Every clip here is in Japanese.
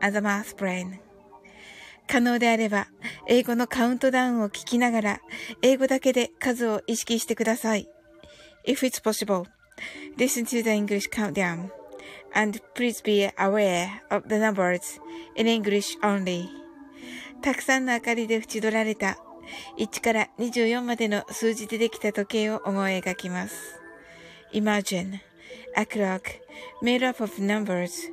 as a math brain. 可能であれば、英語のカウントダウンを聞きながら、英語だけで数を意識してください。If it's possible, listen to the English countdown, and please be aware of the numbers in English only. たくさんの明かりで縁取られた1から24までの数字でできた時計を思い描きます。Imagine a clock made up of numbers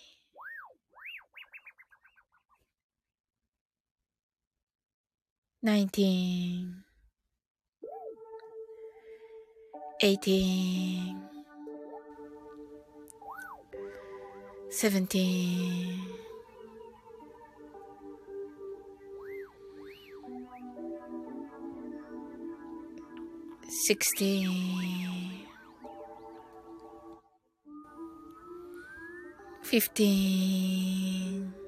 19 18 17 16 15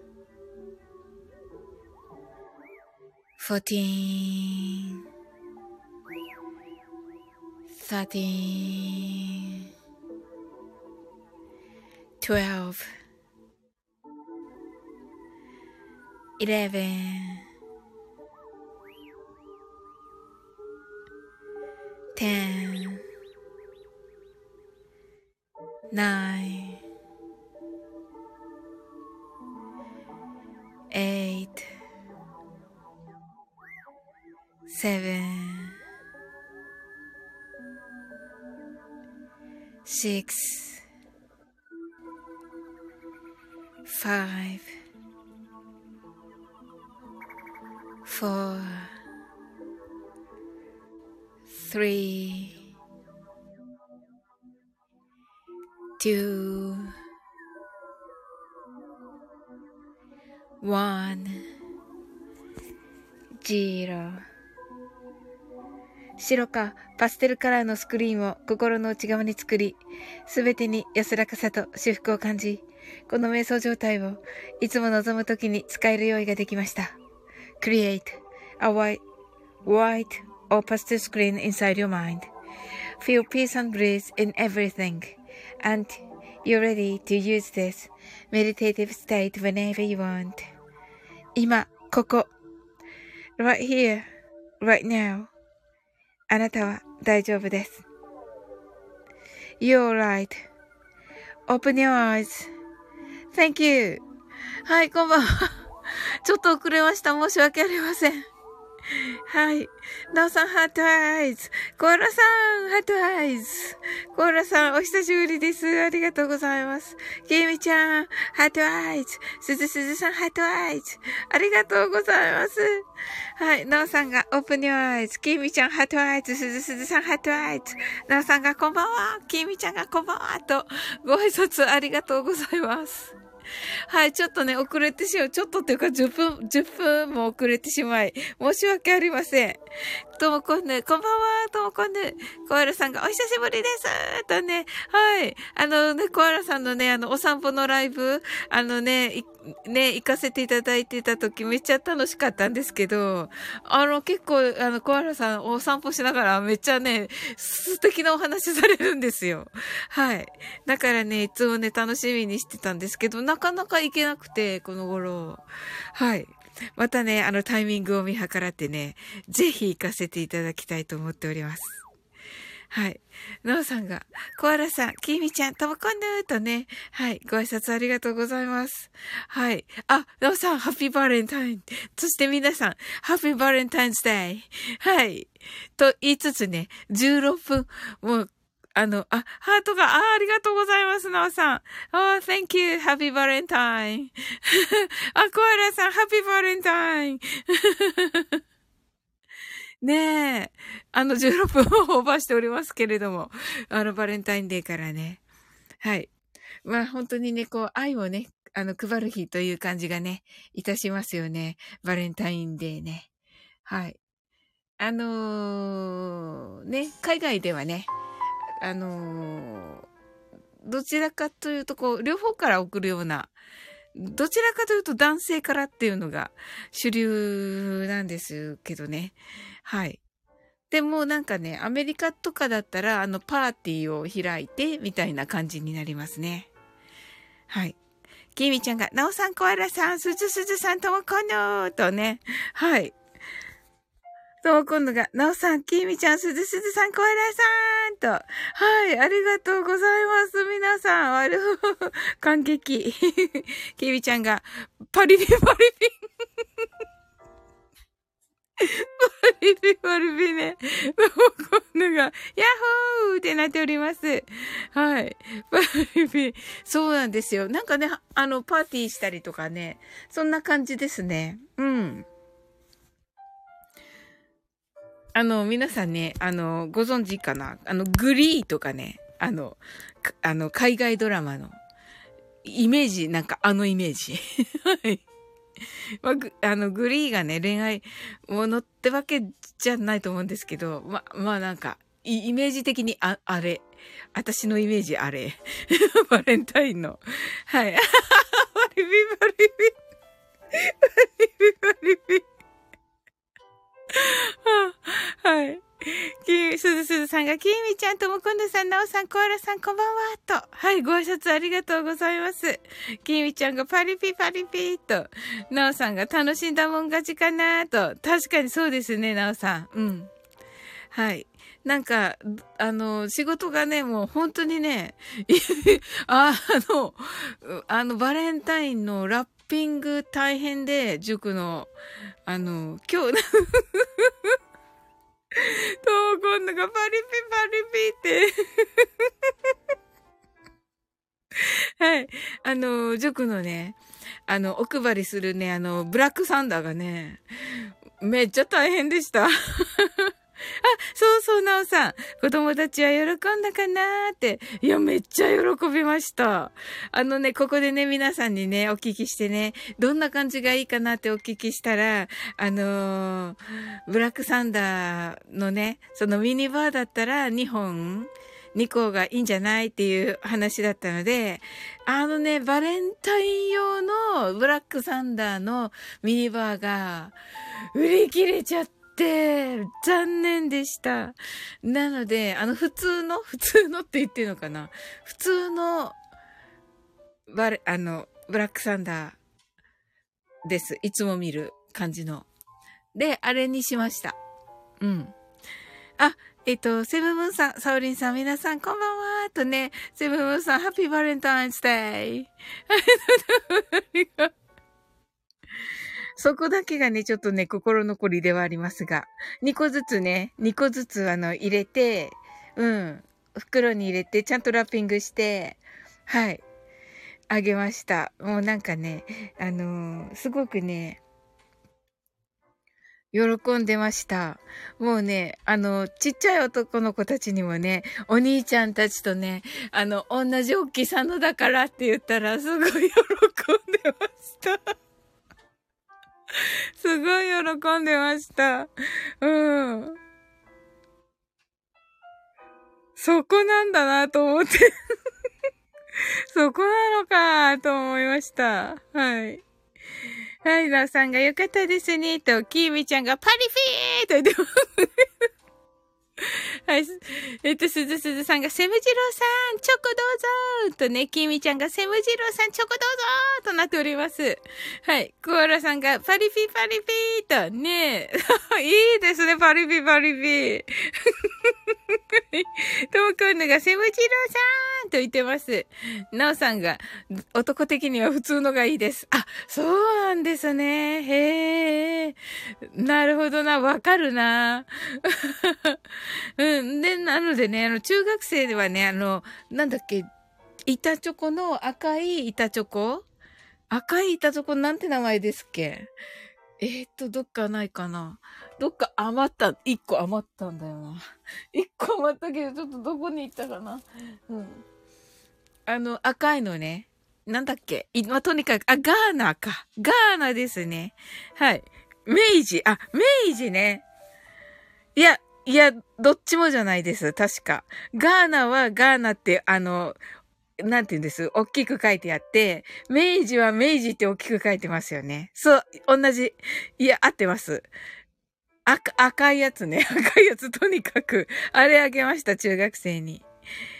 fourteen, thirteen, twelve, eleven. 白かパステルカラーのスクリーンを心の内側に作り、すべてに安らかさと修復を感じ、この瞑想状態をいつも望む時に使える用意ができました。Create a white, white or pastel screen inside your mind. Feel peace and bliss in everything. And you're ready to use this meditative state whenever you want. 今、ここ。right here, right now. あなたは大丈夫です。You're right.Open your eyes.Thank you. はい、こんばんは。ちょっと遅れました。申し訳ありません。はい。なおさん、ハートアイズ。コーラさん、ハートアイズ。コーラさん、お久しぶりです。ありがとうございます。キミちゃん、 heart eyes。すずすずさん、 heart eyes。ありがとうございます。はい。なおさんが、 open your eyes。キミちゃん、 heart eyes。すずすずさん、 heart eyes。なおさんが、こんばんは。キミちゃんが、こんばんは。と、ご挨拶ありがとうございます。はい、ちょっとね、遅れてしまう。ちょっとっていうか10分、10分も遅れてしまい、申し訳ありません。ともこんぬ、こんばんは、ともこんぬ。コアラさんがお久しぶりですとね、はい。あのね、コアラさんのね、あの、お散歩のライブ、あのね、ね、行かせていただいてた時めっちゃ楽しかったんですけど、あの、結構、あの、コアラさんお散歩しながらめっちゃね、素敵なお話されるんですよ。はい。だからね、いつもね、楽しみにしてたんですけど、なかなか行けなくて、この頃。はい。またね、あのタイミングを見計らってね、ぜひ行かせていただきたいと思っております。はい。なおさんが、コアラさん、キーミちゃん、ともこんぬーとね、はい、ご挨拶ありがとうございます。はい。あ、なおさん、ハッピーバレンタイン。そして皆さん、ハッピーバレンタインズデイ。はい。と言いつつね、16分、もうあの、あ、ハートが、あ、ありがとうございます、なおさん。あ、oh, thank you, happy valentine. あ、コアラさん、happy valentine. ねえ。あの、16分をオーバーしておりますけれども、あの、バレンタインデーからね。はい。まあ、本当にね、こう、愛をね、あの、配る日という感じがね、いたしますよね。バレンタインデーね。はい。あのー、ね、海外ではね、あのー、どちらかというと、こう、両方から送るような、どちらかというと男性からっていうのが主流なんですけどね。はい。でもなんかね、アメリカとかだったら、あの、パーティーを開いて、みたいな感じになりますね。はい。きみちゃんが、なおさん、コアラさん、すずすずさんともこのとね。はい。と、今度が、なおさん、きみちゃん、すずすずさん、コアラさんと。はい、ありがとうございます。皆さん、ある、感激。きみちゃんが、パリリパリピン。パリピ パリピね。今度が、ヤッホーってなっております。はい。パリピ。そうなんですよ。なんかね、あの、パーティーしたりとかね、そんな感じですね。うん。あの、皆さんね、あの、ご存知かな？あの、グリーとかね、あの、あの、海外ドラマの、イメージ、なんかあのイメージ。はい。まあ、あの、グリーがね、恋愛ものってわけじゃないと思うんですけど、ま、まあなんか、イメージ的にあ、あれ。私のイメージあれ。バレンタインの。はい。バリビバリビ。バリビバリビ。はい。き、すずすずさんが、きみちゃんともこんぬさん、なおさん、コアラさん、こんばんは、と。はい、ご挨拶ありがとうございます。きみちゃんがパリピパリピと。なおさんが楽しんだもん勝ちかな、と。確かにそうですね、なおさん。うん。はい。なんか、あの、仕事がね、もう本当にね、あの、あの、バレンタインのラップピング大変で、塾の、あの、今日、と、今度がパリピパリピって はい。あの、塾のね、あの、お配りするね、あの、ブラックサンダーがね、めっちゃ大変でした、あそうそう、なおさん。子供たちは喜んだかなーって。いや、めっちゃ喜びました。あのね、ここでね、皆さんにね、お聞きしてね、どんな感じがいいかなってお聞きしたら、あのー、ブラックサンダーのね、そのミニバーだったら2本、2個がいいんじゃないっていう話だったので、あのね、バレンタイン用のブラックサンダーのミニバーが売り切れちゃって、て、残念でした。なので、あの、普通の、普通のって言ってるのかな普通の、バレ、あの、ブラックサンダーです。いつも見る感じの。で、あれにしました。うん。あ、えっと、セブンムーンさん、サオリンさん、皆さん、こんばんはとね、セブンムーンさん、ハッピーバレンタインスデイ。ありがとう。そこだけがね、ちょっとね、心残りではありますが、2個ずつね、2個ずつあの、入れて、うん、袋に入れて、ちゃんとラッピングして、はい、あげました。もうなんかね、あのー、すごくね、喜んでました。もうね、あの、ちっちゃい男の子たちにもね、お兄ちゃんたちとね、あの、同じ大きさのだからって言ったら、すごい喜んでました。すごい喜んでました。うん。そこなんだなと思って そこなのかと思いました。はい。ライダーさんが良かったですね、と、キーミちゃんがパリフィーと言ってます。はい。えっと、すずすずさんが、セムジローさん、チョコどうぞとね、きみちゃんが、セムジローさん、チョコどうぞとなっております。はい。コアラさんが、パリピパリピーと、ね いいですね、パリピパリピー。ともくんのが、セムジローさんと言ってます。なおさんが、男的には普通のがいいです。あ、そうなんですね。へえ。なるほどな、わかるな。うん。で、なのでね、あの、中学生ではね、あの、なんだっけ、板チョコの赤い板チョコ？赤い板チョコなんて名前ですっけ？えー、っと、どっかないかなどっか余った、一個余ったんだよな。一個余ったけど、ちょっとどこに行ったかなうん。あの、赤いのね。なんだっけ？まあ、とにかく、あ、ガーナか。ガーナですね。はい。明治、あ、明治ね。いや、いや、どっちもじゃないです。確か。ガーナはガーナって、あの、なんて言うんです？大きく書いてあって、明治は明治って大きく書いてますよね。そう、同じ。いや、合ってます。赤、赤いやつね。赤いやつ、とにかく、あれあげました、中学生に。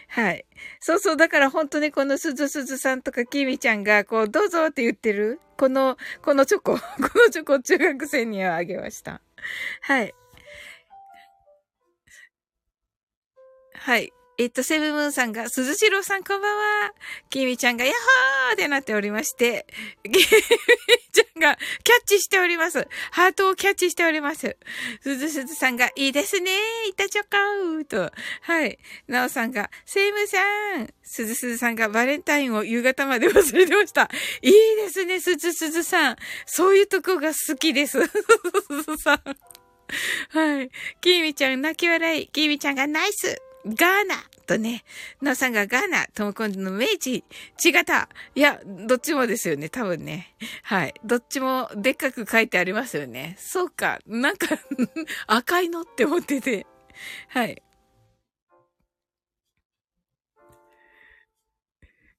はい。そうそう、だから本当にこのすずすずさんとかきみちゃんが、こう、どうぞって言ってる、この、このチョコ、このチョコ中学生にはあげました。はい。はい。えっと、セブムーンさんが、鈴代さんこんばんは。きみちゃんが、ヤッホーってなっておりまして、きみちゃんが、キャッチしております。ハートをキャッチしております。すずすずさんが、いいですねーいたちょかーと。はい。なおさんが、セムさん。すずすずさんが、バレンタインを夕方まで忘れてました。いいですね、すずすずさん。そういうとこが好きです。すずすずさん。はい。きみちゃん泣き笑い。きみちゃんがナイス。ガーナとね、なさんがガーナ、ともこんの明治、違った。いや、どっちもですよね、多分ね。はい。どっちもでっかく書いてありますよね。そうか。なんか 赤いのって思ってて。はい。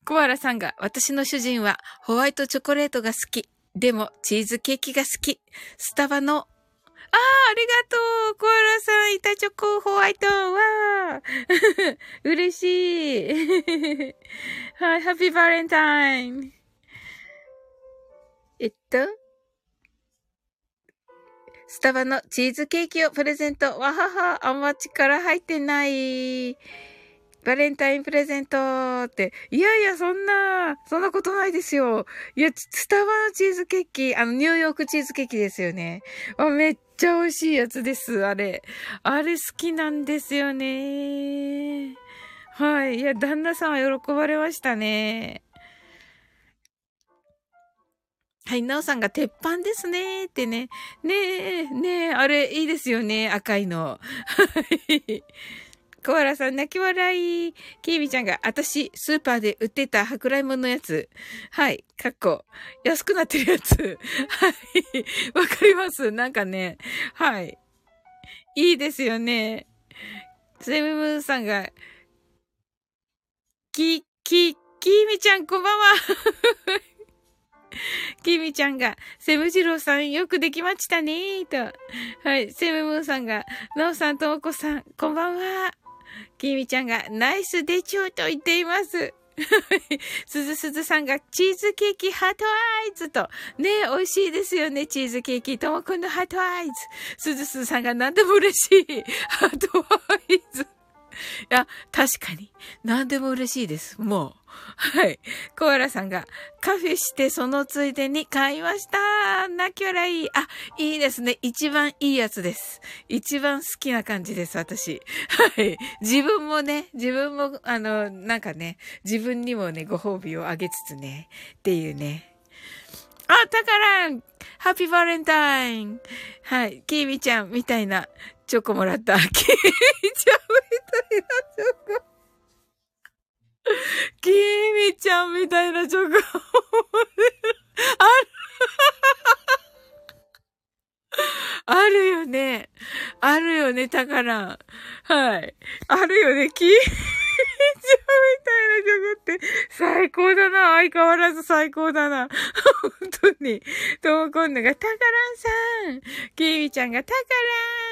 コアラさんが、私の主人はホワイトチョコレートが好き。でも、チーズケーキが好き。スタバのああ、ありがとうコアラさん、板チョコホワイトわー 嬉しいはい、ハッピーバレンタインえっと、スタバのチーズケーキをプレゼント。わはは、あんま力入ってない。バレンタインプレゼントって。いやいや、そんな、そんなことないですよ。いや、スタバのチーズケーキ、あの、ニューヨークチーズケーキですよね。あめっちゃ美味しいやつです、あれ。あれ好きなんですよね。はい。いや、旦那さんは喜ばれましたね。はい、なおさんが鉄板ですねってね。ねえ、ねえ、あれいいですよね、赤いの。はい。コアラさん泣き笑い。ケイミちゃんが、私、スーパーで売ってた舶来物のやつ。はい。かっこ。安くなってるやつ。はい。わかります。なんかね。はい。いいですよね。セムムーンさんが、き、き、きーみちゃんこんばんは。きみちゃんが、セムジローさんよくできましたねと。はい。セムムーンさんが、なおさんともこさん、こんばんは。きみちゃんがナイスでちょうと言っています。すずすずさんがチーズケーキ heart eyes と。ねえ美味しいですよね、チーズケーキ。ともこんぬ heart eyes。すずすずさんが何でも嬉しい。 heart eyes。いや、確かに。何でも嬉しいです。もう。はい。コアラさんが、カフェしてそのついでに買いました泣き笑いい。あ、いいですね。一番いいやつです。一番好きな感じです、私。はい。自分もね、自分も、あの、なんかね、自分にもね、ご褒美をあげつつね、っていうね。あ、たからんハッピーバレンタインはい。キーミちゃんみたいなチョコもらった。キーミちゃんみたいなチョコ。キミちゃんみたいなチョコ。ある。あるよね。あるよね、たから。はい。あるよね、キーみたいな曲って最高だな。相変わらず最高だな。本当に。ともこんぬが、たからんさん。キーミちゃんが、たか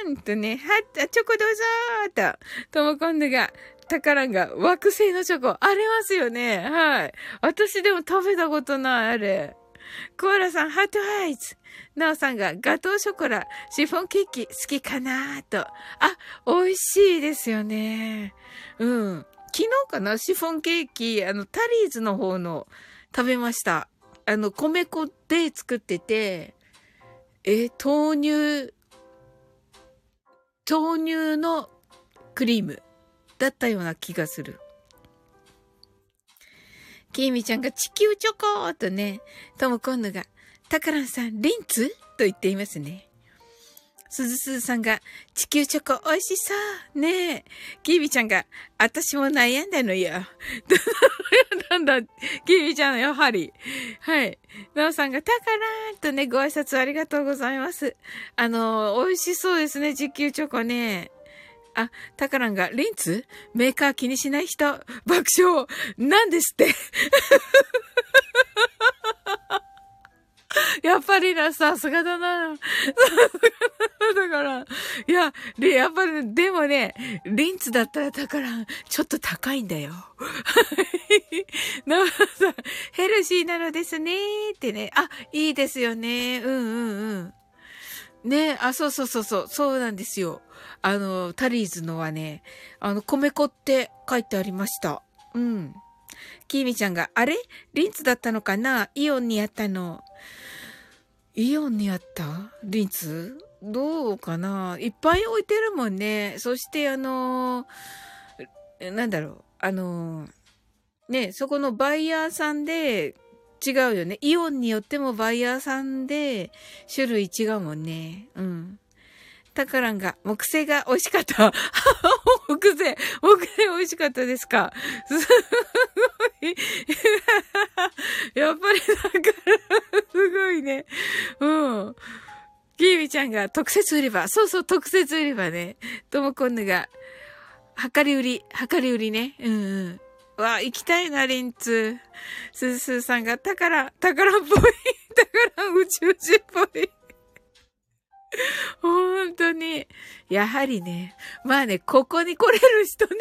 らんとね、はっ、チョコどうぞーと。ともこんぬが、たからんが、惑星のチョコ、ありますよね。はい。私でも食べたことない、あれ。コアラさん、ハートアイズ。ナオさんがガトーショコラ、シフォンケーキ好きかなと。あ、美味しいですよね。うん。昨日かなシフォンケーキ、あの、タリーズの方の食べました。あの、米粉で作ってて、え、豆乳、豆乳のクリームだったような気がする。きみちゃんが地球チョコとね、とも今度が、たからんさん、リンツ？と言っていますね。すずすずさんが、地球チョコ美味しそうねえ。キービちゃんが、私も悩んだのよ。なんだ、キービちゃんやはり。はい。なおさんが、たからーんとね、ご挨拶ありがとうございます。あの、美味しそうですね、地球チョコね。あ、タカランが、リンツ？メーカー気にしない人、爆笑なんですって やっぱりな、さすがだな。だから、いや、で、やっぱり、でもね、リンツだったらタカラン、ちょっと高いんだよ。ヘルシーなのですねってね。あ、いいですよね。うんうんうん。ねあ、そうそうそうそう、そうなんですよ。あの、タリーズのはね、あの、米粉って書いてありました。うん。キーミちゃんが、あれ？リンツだったのかな？イオンにあったの。イオンにあった？リンツ？どうかな？いっぱい置いてるもんね。そしてあのなんだろう、あのね、そこのバイヤーさんで違うよね。イオンによってもバイヤーさんで種類違うもんね。うん。タカランが、木製が美味しかった。木製、木製美味しかったですか？すごい。やっぱりだから、すごいね。うん。キーミちゃんが特設売り場。そうそう、特設売り場ね。ともこんぬが、量り売り、量り売りね。うんうん。わ、行きたいな、リンツ。スースーさんが、宝、宝っぽい。宝宇宙人っぽい。本当に。やはりね。まあね、ここに来れる人ね。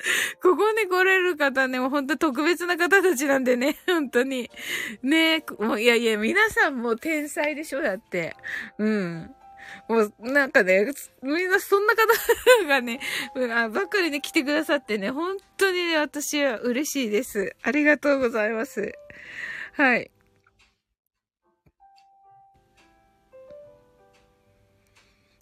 ここに来れる方ね、もう本当特別な方たちなんでね、本当に。ねもういやいや、皆さんも天才でしょ、だって。うん。もう、なんかね、みんなそんな方がね、ばっかりね、来てくださってね、本当にね、私は嬉しいです。ありがとうございます。はい。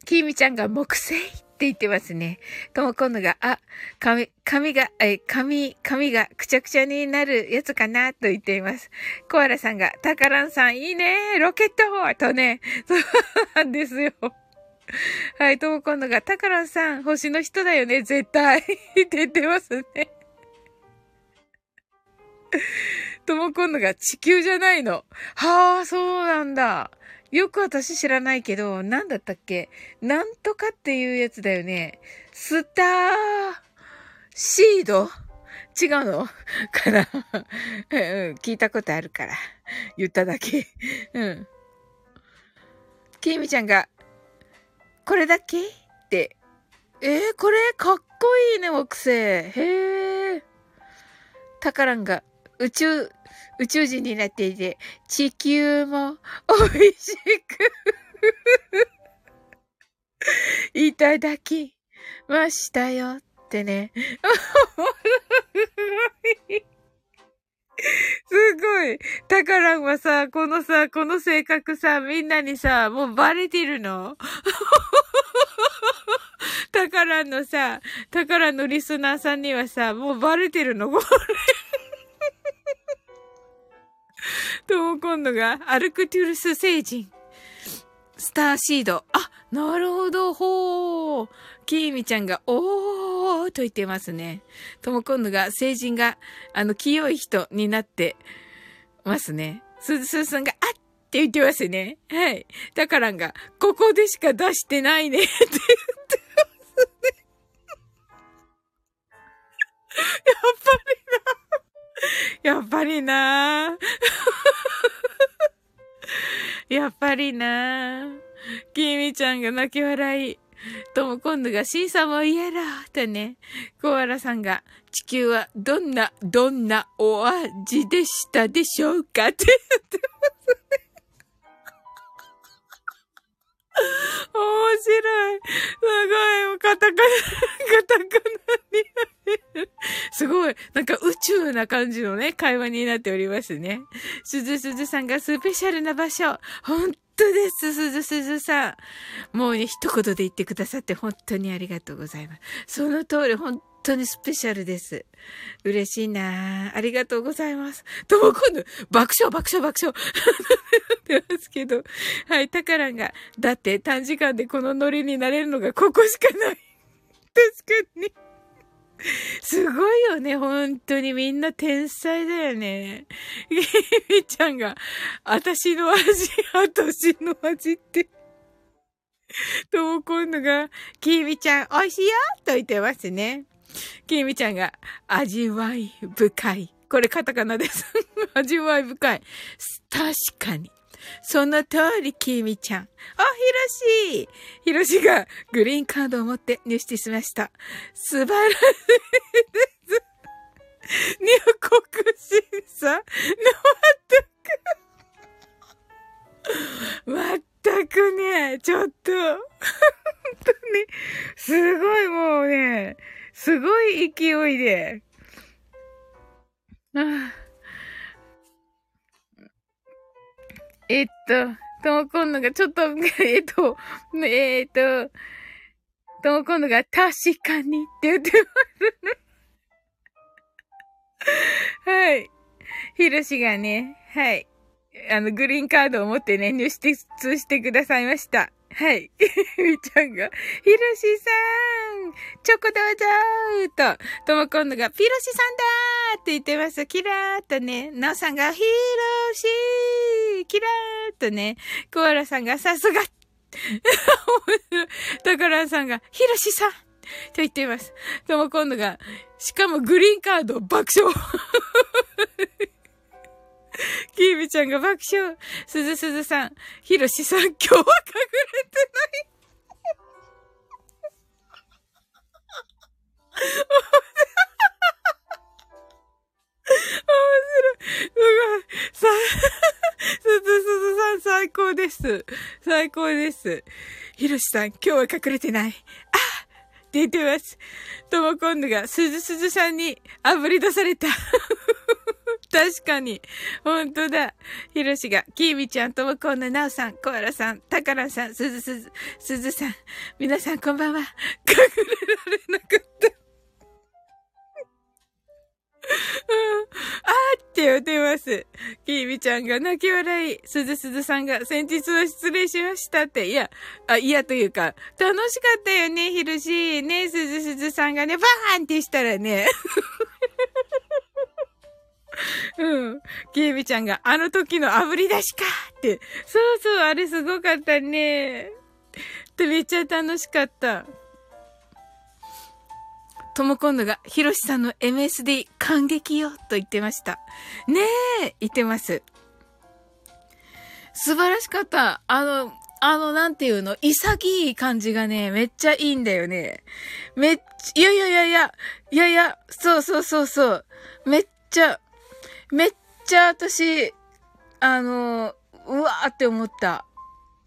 きみちゃんが木星って言ってますね。とも今度が、あ、髪、髪が、え、髪、髪がくちゃくちゃになるやつかなと言っています。コアラさんが、タカランさんいいねロケットとね、そうなんですよ。はい、とも今度が、タカランさん、星の人だよね、絶対。って言ってますね。とも今度が、地球じゃないの。はあ、そうなんだ。よく私知らないけど、なんだったっけ？なんとかっていうやつだよね。スターシード？違うの？かな？うん、聞いたことあるから。言っただけ。うん。きみちゃんが、これだけ？って。えー、これかっこいいね、木星。へえ。タカランが、宇宙、宇宙人になっていて、地球も美味しく いただきましたよってね。すごい。タカランはさ、このさ、この性格さ、みんなにさ、もうバレてるの？タカランのさ、タカランのリスナーさんにはさ、もうバレてるの？これトモコンドがアルクトゥルス星人。スターシード。あ、なるほど、ほー。キーミちゃんが、おーと言ってますね。トモコンドが、成人が、あの、清い人になってますね。すずすさんが、あっって言ってますね。はい。だからんが、ここでしか出してないね って言ってますね。やっぱりやっぱりな。やっぱりな。きみちゃんが泣き笑い。とも今度が審査も言えろ。とね、コアラさんが地球はどんな、どんなお味でしたでしょうか？って言ってます面白い。すごい。カタカナ、カタカナになる。すごい。なんか宇宙な感じのね、会話になっておりますね。すずすずさんがスペシャルな場所。本当です、すずすずさん。もうね、一言で言ってくださって本当にありがとうございます。その通り、本当にスペシャルです。嬉しいなありがとうございます。とも今度、爆笑、爆笑、爆笑。ってますけど。はい、タカランが、だって短時間でこのノリになれるのがここしかない。確かに。すごいよね、本当にみんな天才だよね。ゲミちゃんが、私の味、私の味って。とも今度が、キミちゃん、美味しいよと言ってますね。きみちゃんが、味わい深い。これカタカナです。味わい深い。確かに。その通り、きみちゃん。あ、ひろしひろしがグリーンカードを持って入室しました。素晴らしいです。入国審査の全く、全くね、ちょっと、本当に、すごいもうね、すごい勢いで。ああえっと、ともこんのが、ちょっと、えっと、えっと、ともこんのが、確かにって言ってますはい。ひろしがね、はい。あの、グリーンカードを持ってね、入室してくださいました。はい。みちゃんが、ひろしさんチョコどうぞと、とも今度が、ピロシさんだーって言ってます。キラーっとね、なおさんが、ひろしキラーとね、コアラさんが、さすがだからさんが、ひろしさんと言っています。とも今度が、しかもグリーンカード爆笑 キービちゃんが爆笑。すずすずさん。ひろしさん、今日は隠れてない。面白い。すごい。さ、すずすずさん最高です。最高です。ひろしさん、今日は隠れてない。あって言ってます。とも今度が、すずすずさんに炙り出された。確かに。ほんとだ。ひろしが、きーみちゃん、ともこんななおさん、コアラさん、たからさん、すずすず、すずさん。皆さんこんばんは。隠れられなかった。あーって言ってます。きーみちゃんが泣き笑い。すずすずさんが先日は失礼しましたって。いや、あ、いやというか、楽しかったよね、ひろし。ね、すずすずさんがね、バーンってしたらね。うん。きーみちゃんが、あの時の炙り出しかって。そうそう、あれすごかったね。ってめっちゃ楽しかった。とも今度が、ひろしさんの MSD 感激よと言ってました。ねえ、言ってます。素晴らしかった。あの、あの、なんていうの？潔い感じがね、めっちゃいいんだよね。めっちゃ、いやいやいやいや、いやいや、そうそうそうそう。めっちゃ、めっちゃ私、あの、うわーって思った。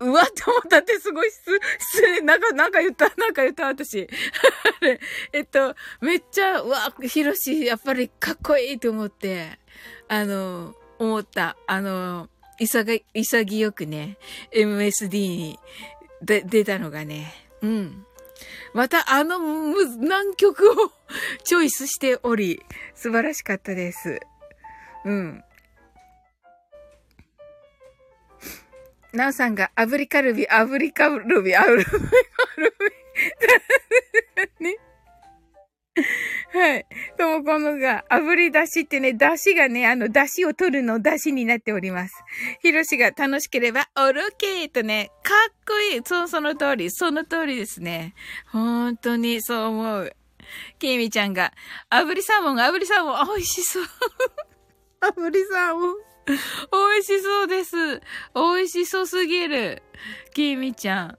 うわって思ったってすごい失礼。なんか、なんか言った、なんか言った、私。えっと、めっちゃ、うわ、ヒロシ、やっぱりかっこいいと思って、あの、思った。あの、潔、潔くね、MSD にで出たのがね、うん。またあの難曲をチョイスしており、素晴らしかったです。うん。なおさんが、炙りカルビ、炙りカルビ、炙りカルビ。ね。はい。ともこのが、炙り出しってね、出汁がね、あの、出汁を取るの出汁になっております。ひろしが楽しければ、おろけーとね、かっこいい。そう、その通り、その通りですね。本当にそう思う。きみちゃんが、炙りサーモン、炙りサーモン、美味しそう。あぶりさんも。美味しそうです。美味しそうすぎる。きみちゃん。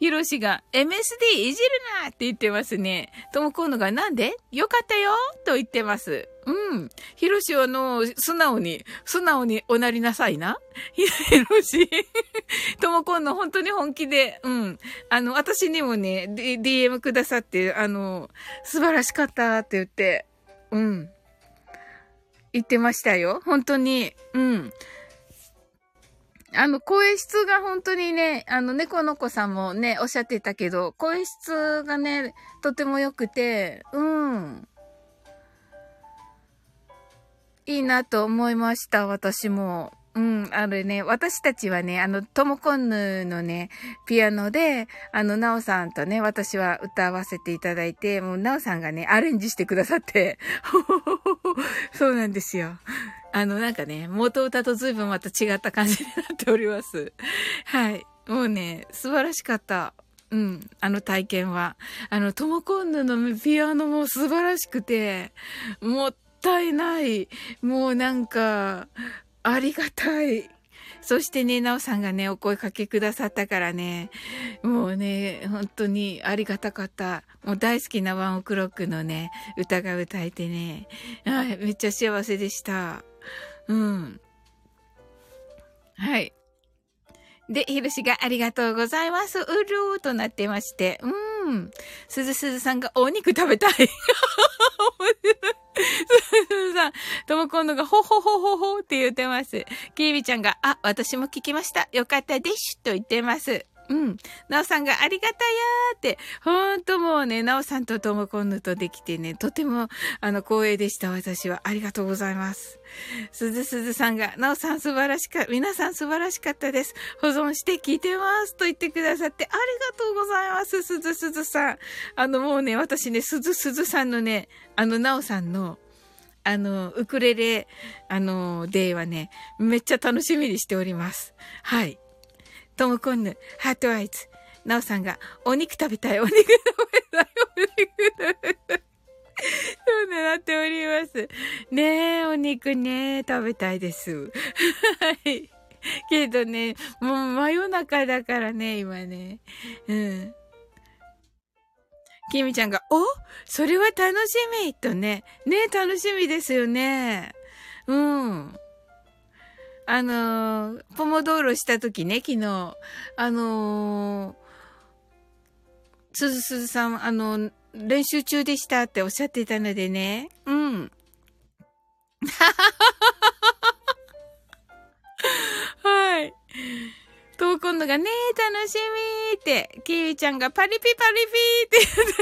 ひろしが MSD いじるなって言ってますね。ともこんのがなんで？よかったよと言ってます。うん。ひろしはあの、素直に、素直におなりなさいな。ひろし。ともこんの本当に本気で、うん。あの、私にもね、D、DM くださって、あの、素晴らしかったって言って、うん。言ってましたよ。本当に。うん。あの、声質が本当にね、あの、猫の子さんもね、おっしゃってたけど、声質がね、とても良くて、うん。いいなと思いました、私も。うん、あれね、私たちはね、あの、トモコンヌのね、ピアノで、あの、ナオさんとね、私は歌わせていただいて、もう、ナオさんがね、アレンジしてくださって、そうなんですよ。あの、なんかね、元歌と随分また違った感じになっております。はい。もうね、素晴らしかった。うん。あの体験は。あの、トモコンヌのピアノも素晴らしくて、もったいない。もうなんか、ありがたい。そしてね、なおさんがね、お声かけくださったからね、もうね、本当にありがたかった。もう大好きなワンオクロックのね、歌が歌えてね、はい、めっちゃ幸せでした。うん。はい。で、ひろしがありがとうございます。うるーとなってまして。うん。すずすずさんがお肉食べたい。すずすずさん、ともこんのがほほほほほって言ってます。きービちゃんが、あ、私も聞きました。よかったでしと言ってます。うん。なおさんがありがたやーって、ほんともうね、なおさんとともこんぬとできてね、とても、あの、光栄でした、私は。ありがとうございます。すずすずさんが、なおさん素晴らしか、皆さん素晴らしかったです。保存して聞いてますと言ってくださって、ありがとうございます、すずすずさん。あの、もうね、私ね、すずすずさんのね、あの、なおさんの、あの、ウクレレ、あの、デーはね、めっちゃ楽しみにしております。はい。ともこんぬ、heart eyes。ナオさんが、お肉食べたい、お肉食べたい、お肉食べたい。そうなっております。ねえ、お肉ね、食べたいです。はい。けどね、もう真夜中だからね、今ね。うん。きみちゃんが、お？それは楽しみとね。ね楽しみですよね。うん。あのー、ポモ道路した時ね、昨日、あのー、すずすずさん、あの、練習中でしたっておっしゃっていたのでね、うん。はい。と、今度がね、楽しみーって、キーウィちゃんがパリピパリピーって言って。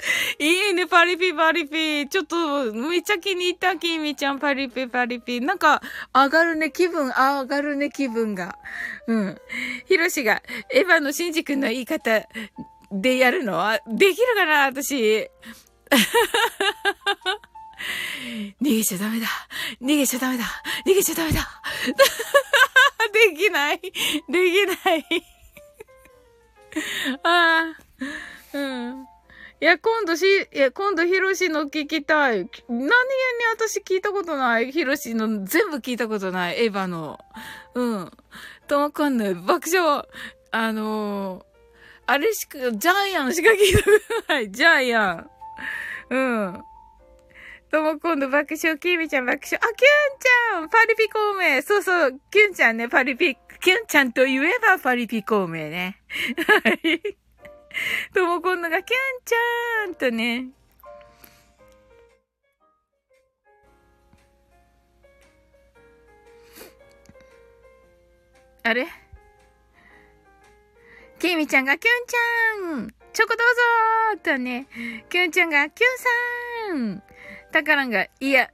いいね、パリピパリピ。ちょっと、めっちゃ気に入った、きみちゃん、パリピパリピ。なんか、上がるね、気分、上がるね、気分が。うん。ひろしが、エヴァのシンジ君の言い方でやるの？は、できるかな、私。逃げちゃダメだ。逃げちゃダメだ。逃げちゃダメだ。できない。できない。ああ。うん。いや、今度し、いや、今度ヒロシの聞きたい。何気に私聞いたことない。ヒロシの全部聞いたことない。エヴァの。うん。ともかんない。爆笑。あのー、あれしか、ジャイアンしか聞いたことない。ジャイアン。うん。とも今度爆笑、キーミちゃん爆笑。あ、キュンちゃんパリピ孔明そうそう、キュンちゃんね、パリピ、キュンちゃんと言えばパリピ孔明ね。はい。ともこんのがキュンちゃんとね。あれ？きみちゃんがキュンちゃんチョコどうぞとね、キュンちゃんがキュンさんタカランが、いや、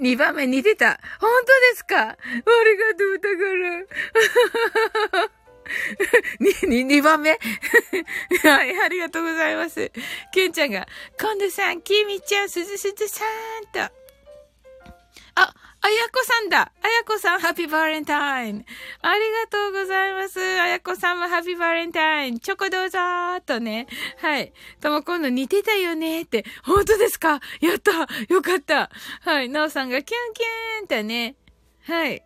2番目似てた。本当ですか？ありがとう、タカラン。二、二番目はい、ありがとうございます。ケンちゃんが、今度さん、キミちゃん、すずすずさんと。あ、あやこさんだあやこさん、ハッピーバレンタインありがとうございますあやこさんもハッピーバレンタインチョコどうぞーとね。はい。とも今度似てたよねって。本当ですか？やったよかったはい。なおさんがキュンキュンとね。はい。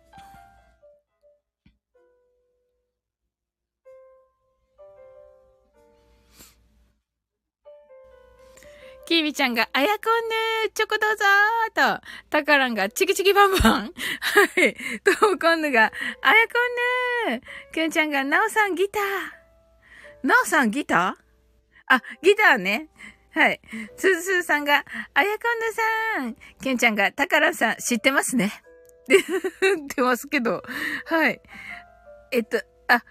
きみちゃんが、あやこんぬチョコどうぞーと、たからんが、チキチキバンバンはい。とこんぬが、あやこんぬきゅんちゃんが、なおさんギター。なおさんギター？あ、ギターね。はい。すずすずさんが、あやこんぬさん。きゅんちゃんが、たからんさん、知ってますね。で、ってますけど。はい。えっと、あ、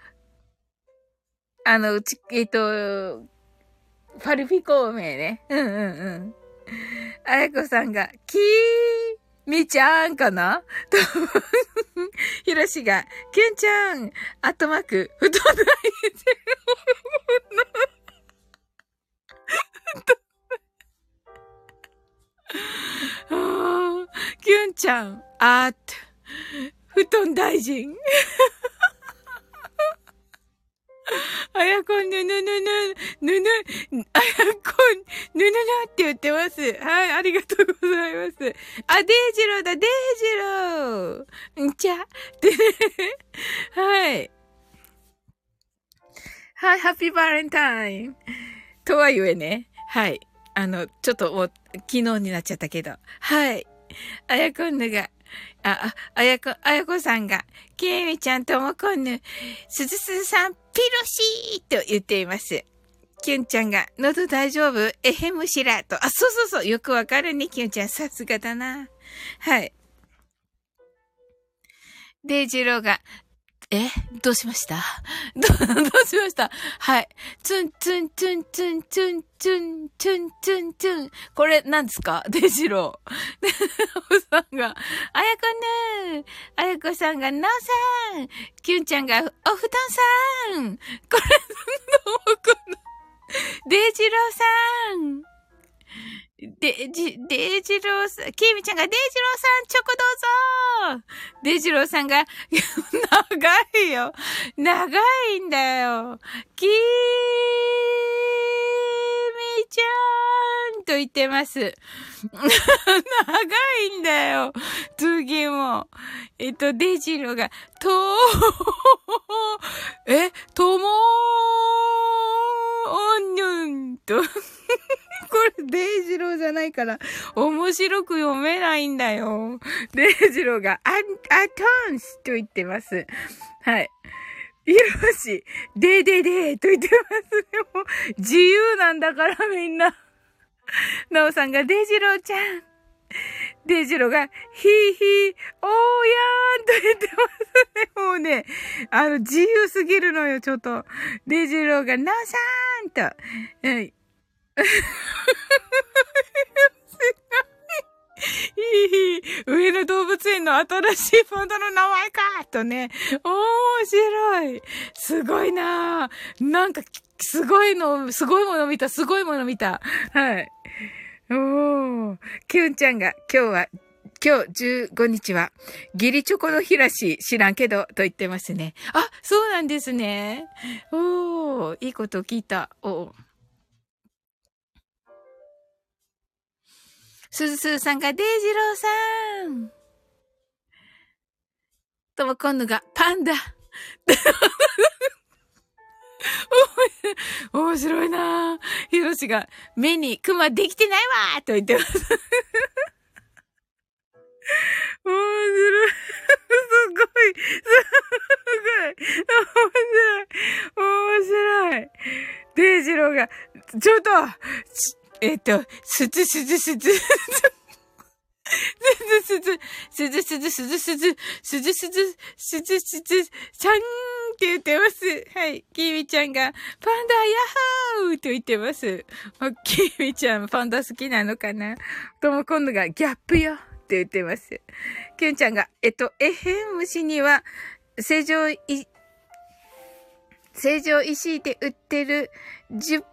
あの、うち、えっと、パルピ孔明ね。うんうんうん。あやこさんが、きーみちゃんかな？と、ひろしが、きゅんちゃん、アットマーク、太ないでキュンちゃん、あーっと、布団大臣。あやこんぬぬぬぬ、ぬぬ、あやこん、ぬぬぬって言ってます。はい、ありがとうございます。あ、デイジローだ、デイジローんちゃってね。はい。はい、ハッピーバレンタイン。とはゆえね。はい。あの、ちょっともう、昨日になっちゃったけど。はい。あやこんぬが、あ、あ、あやこ、あやこさんが、きえみちゃんともこんぬ、すずすずさん、ピロシーと言っています。きゅんちゃんが、喉大丈夫？えへむしらと。あ、そうそうそう。よくわかるね、きゅんちゃん。さすがだな。はい。デイジローが、えどうしました？ど、どうしました？はい。ツンツンツンツンツンツンツンツンツン。これ何ですか？デジロー。で、おさんが、あやこぬー。あやこさんが、なおさん。きゅんちゃんが、おふたんさん。これ、どうこの、デジローさん。で、じ、デジローさん、キーミちゃんがデジローさん、チョコどうぞデジローさんが、長いよ。長いんだよ。キーミちゃんと言ってます。長いんだよ。次も。えっと、デジローが、とえ、ともーんぬんと。これ、デイジローじゃないから、面白く読めないんだよ。デイジローが、ア、アトンスと言ってます。はい。よし、でででと言ってますでも、自由なんだからみんな。なおさんが、デイジローちゃん。デイジローが、ヒーヒー、おーやーんと言ってますね。もうね、あの、自由すぎるのよ、ちょっと。デイジローが、なおさんと、はい。いい、上野動物園の新しいパンダの名前かとね。面白い。すごいななんか、すごいの、すごいもの見た、すごいもの見た。はい。おー。キュンちゃんが今日は、今日15日は、ギリチョコの日らし、知らんけど、と言ってますね。あ、そうなんですね。おー、いいこと聞いた。おー。すずすーさんがデイジローさん。とも今度がパンダ。面白いなひろしが目にクマできてないわと言ってます。面白い。すごい。すごい。面白い。面白い。デイジローが、ちょっと、えっと、すずすずすず、すずすず、すずすずすずすず、すずすず、すずすず、ちゃんって言ってます。はい。キミちゃんが、パンダヤッホーと言ってます。キミちゃん、パンダ好きなのかなとも今度が、ギャップよって言ってます。キュンちゃんが、えっと、えへん虫には、正常い、正常石で売ってる10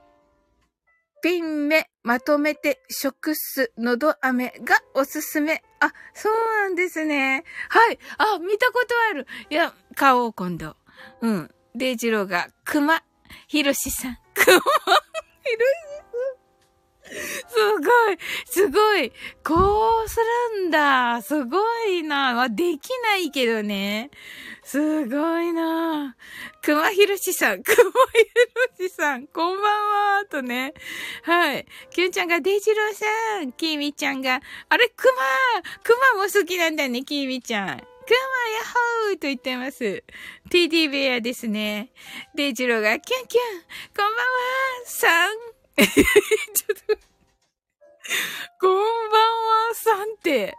品目まとめて食すのど飴がおすすめ。あ、そうなんですね。はい。あ、見たことある。いや、買おう、今度。うん。デイジローが、熊、ひろしさん。熊、ひろし すごい、すごい。こうするんだ。すごいな。できないけどね。すごいな。熊ひろしさん、熊ひろしさん、こんばんは、とね。はい。きゅんちゃんが、デジローさん、きみちゃんが、あれ、熊熊も好きなんだね、きみちゃん。熊ヤッホーと言ってます。TD ベアですね。デイジローが、キュンキュン、こんばんは、さん。ちょっと、こんばんは、さんって。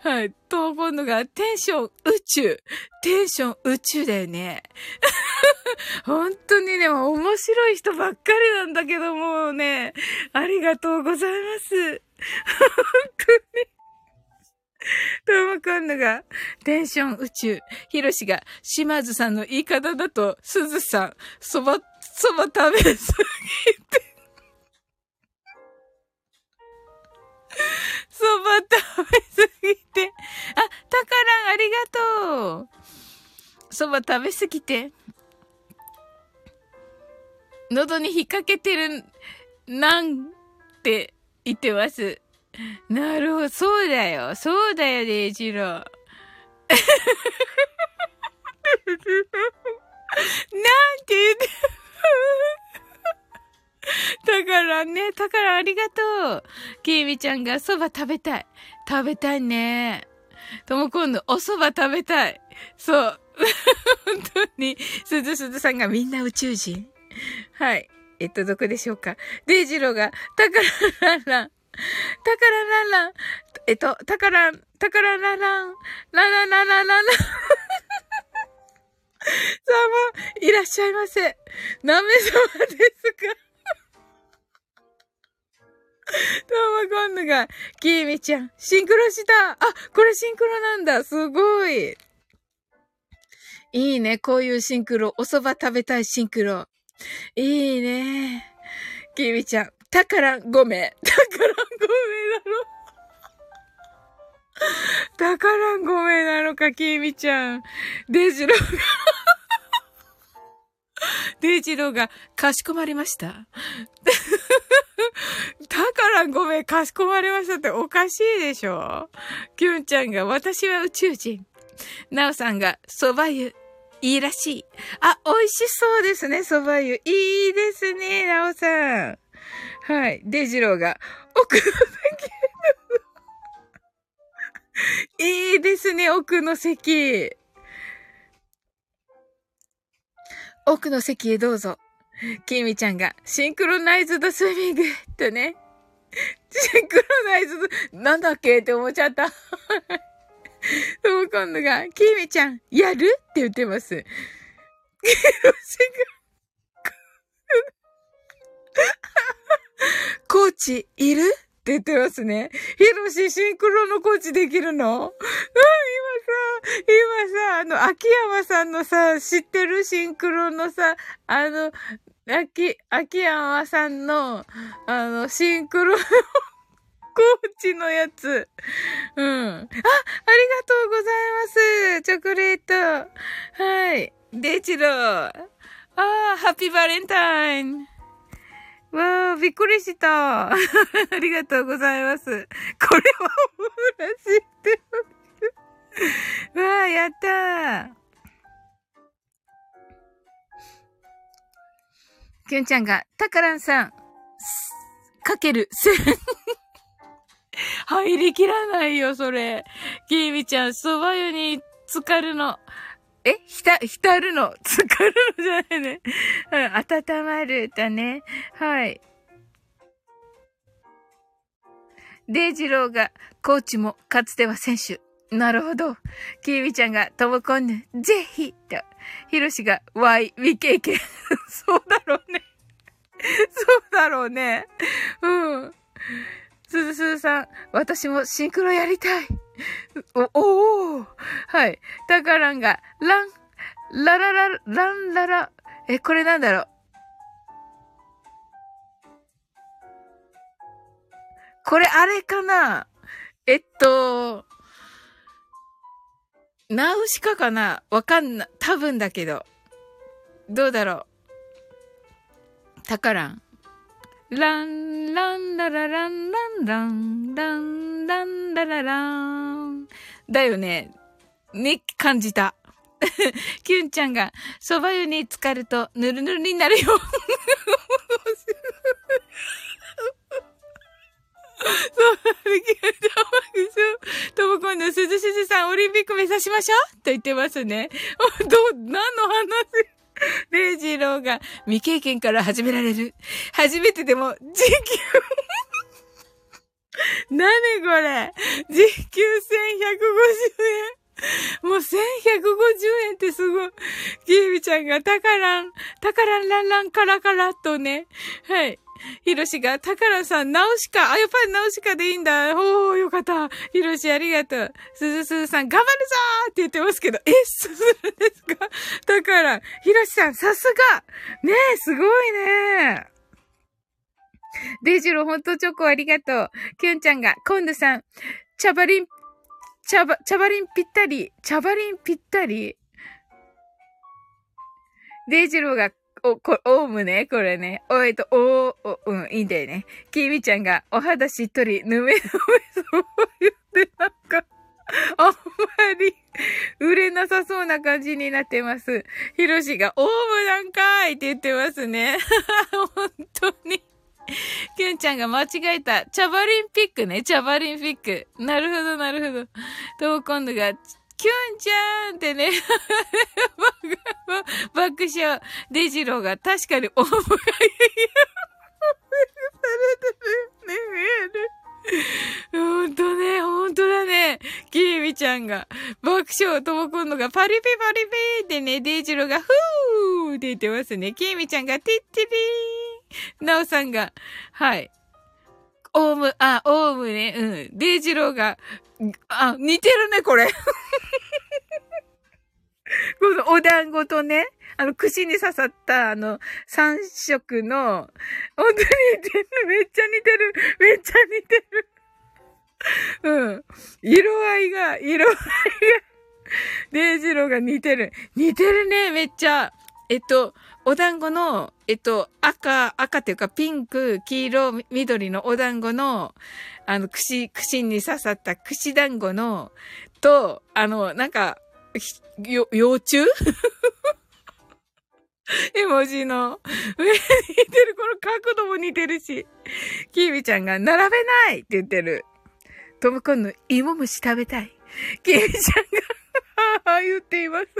はい。と、今度がテンション宇宙。テンション宇宙だよね。本当にね、面白い人ばっかりなんだけどもね、ありがとうございます。本当に。とも今度が、テンション宇宙。ひろしが、島津さんの言い方だと、すずさん、そば、そば食べすぎて。そば食べすぎて。あ、たからんありがとう。そば食べすぎて。喉に引っ掛けてる、なんて言ってます。なるほど、そうだよ。そうだよ、デイジロー。なんて言って だからね、だからありがとう。きみちゃんが蕎麦食べたい。食べたいね。とも今度お蕎麦食べたい。そう。本当に、すずすずさんがみんな宇宙人。はい。えっと、どこでしょうか。デイジローが、たかららんらん。たかららんらん。えっと、たからん、たからららん。らららららら。さあ、いらっしゃいませ。何名様ですかどうも、今度が、きーみちゃん、シンクロしたあ、これシンクロなんだすごいいいね、こういうシンクロ。お蕎麦食べたいシンクロ。いいね。きーみちゃん、たからんごめん。たからんごめんだろ。たからんごめんなのか、きーみちゃん。デジローが デイジローが、かしこまりました。だからごめん、かしこまりましたっておかしいでしょキュンちゃんが、私は宇宙人。ナオさんが、蕎麦湯。いいらしい。あ、美味しそうですね、蕎麦湯。いいですね、ナオさん。はい。デジローが、奥の席。いいですね、奥の席。奥の席へどうぞ。キミちゃんが、シンクロナイズドスイミングとね。シンクロナイズド、なんだっけって思っちゃった。とも今度が、キミちゃん、やる？って言ってます。コーチ、いる？って言ってますね。ヒロシ、シンクロのコーチできるの？うん、今さ、今さ、あの、秋山さんのさ、知ってるシンクロのさ、あの、秋、秋山さんの、あの、シンクロのコーチのやつ。うん。あ、ありがとうございます。チョコレート。はい。デチロー。ああ、ハッピーバレンタイン。わあ、びっくりした。ありがとうございます。これはオムラ知ってます。わあ、やったー。きゅんちゃんが、たからんさん、かける、せ入りきらないよ、それ。きみちゃん、蕎麦湯に浸かるの。えひた、浸るの？浸かるのじゃないね。うん、温まるだね。はい。デイジローが、コーチもかつては選手。なるほど。キーミちゃんが、ともこんぬ、ぜひと。ヒロシが、わい、未経験。そうだろうね。そうだろうね。うん。すずすずさん、私もシンクロやりたい。お、おおはい。タカランが、ラン、ラララ、ランララ。え、これなんだろう？これあれかな？えっと、ナウシカかな？わかんな、多分だけど。どうだろう？タカラン。ラン、ラン、ラララン、ラン、ラン、ラン、ラン、ラララン。だよね。ね、感じた。キュンちゃんが、蕎麦湯に浸かると、ぬるぬるになるよ。そう、できると、とも今度、すずすずさん、オリンピック目指しましょう？と言ってますね。ど、何の話？レイジーローが未経験から始められる。初めてでも、時給何これ時給1150円。もう1150円ってすごい。キービちゃんがタカラン、タカランランランカラカラとね。はい。ヒロシが、タカラさん、ナオシカ。あ、やっぱりナオシカでいいんだ。おー、よかった。ヒロシ、ありがとう。スズスズさん、頑張るぞーって言ってますけど、え、すずるですか？タカラ、ヒロシさん、さすがねえ、すごいねデイジロー、ほんとチョコありがとう。キュンちゃんが、コンヌさん、チャバリン、チャバ、チャバリンぴったり、チャバリンぴったり。デイジローが、お、こ、オウムね、これね。お、えっと、お、お、うん、いいんだよね。キーミちゃんが、お肌しっとり、ぬめぬめそう言って、なんか、あんまり、売れなさそうな感じになってます。ヒロシが、オウムなんかーいって言ってますね。本当に。キュンちゃんが間違えた。チャバリンピックね。チャバリンピック。なるほど、なるほど。と、今度が、キュンちゃんってね、爆笑。デジローが確かにオウムが、されてるね、ほんとね、ほんとだね。キーミちゃんが、爆笑、ともくんのが、パリピパリピってね、デイジローが、ふーって言ってますね。キーミちゃんが、ティッティピーナオさんが、はい。オウム、あ、オウムね、うん。デイジローが、あ、似てるね、これ。このお団子とね、あの、串に刺さった、あの、三色の、本当に似てる。めっちゃ似てる。めっちゃ似てる。うん。色合いが、色合いが、デイジローが似てる。似てるね、めっちゃ。えっと、お団子の、えっと、赤、赤っていうかピンク、黄色、緑のお団子の、あの、串、串に刺さった串団子の、と、あの、なんか、よ、幼虫？絵文字の上に、似てる、この角度も似てるし。キービちゃんが、並べないって言ってる。トムコンの芋虫食べたい。キービちゃんが、言っています。あ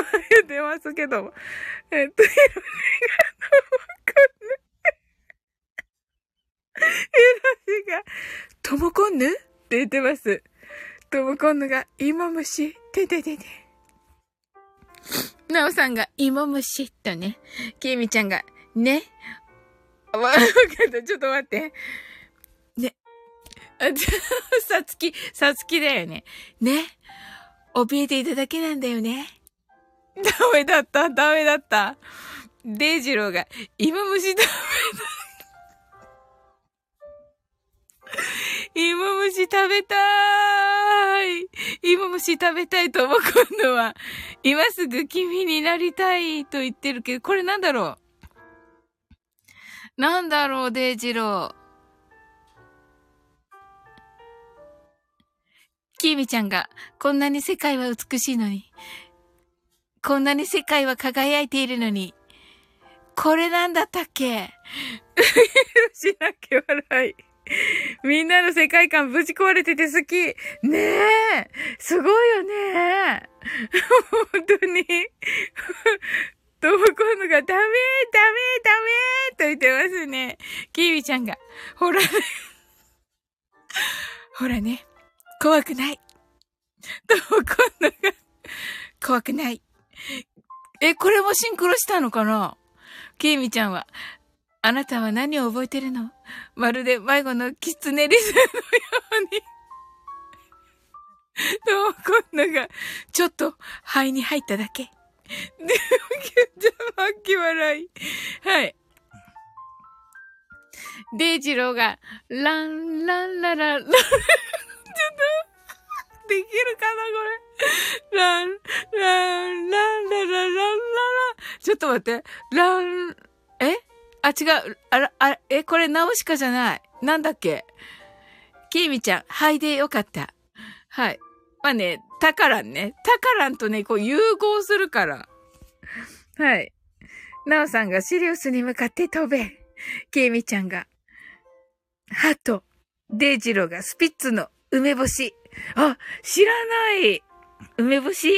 あ、言ってますけども。えっと、ヒロシがトムコンヌ。ヒロシが、トモコンヌって言ってます。トモコンヌが、芋虫。てててて。なおさんが、芋虫とね。きみちゃんが、ね。わ、かった。ちょっと待って。ね。あ、さつき、さつきだよね。ね。怯えていただけなんだよね。ダメだった、ダメだった。デイジローが、芋虫ダメだ。芋虫食べたーい。芋虫食べたいと思う今度は、今すぐ君になりたいと言ってるけど、これなんだろう？なんだろう、デイジロー。キーミちゃんが、こんなに世界は美しいのに、こんなに世界は輝いているのに、これなんだったっけ？しなきゃ笑い。みんなの世界観ぶち壊れてて好き。ねえ。すごいよね。本当に。トムコンヌがダメダメダメと言ってますね。キービちゃんが、ほらね。ほらね。怖くない。トムコンヌが、怖くない。え、これもシンクロしたのかな？キーミちゃんは、あなたは何を覚えてるの？まるで迷子のキツネリスのように。と、今度が、ちょっと、肺に入っただけ。で、じゃ、巻き笑い。はい。デイジローが、ラン、ランララ、ラン、と、できるかなこれ。ラン、ラン、ランララランララ。ちょっと待って。ラン、え？あ、違う。あら、あ、え、これナウシカじゃない。なんだっけ？キーミちゃん、はいでよかった。はい。まあね、タカランね。タカランとね、こう融合するから。はい。ナオさんがシリウスに向かって飛べ。ケイミちゃんが、ハト。デイジローがスピッツの梅干し。あ、知らない梅干し？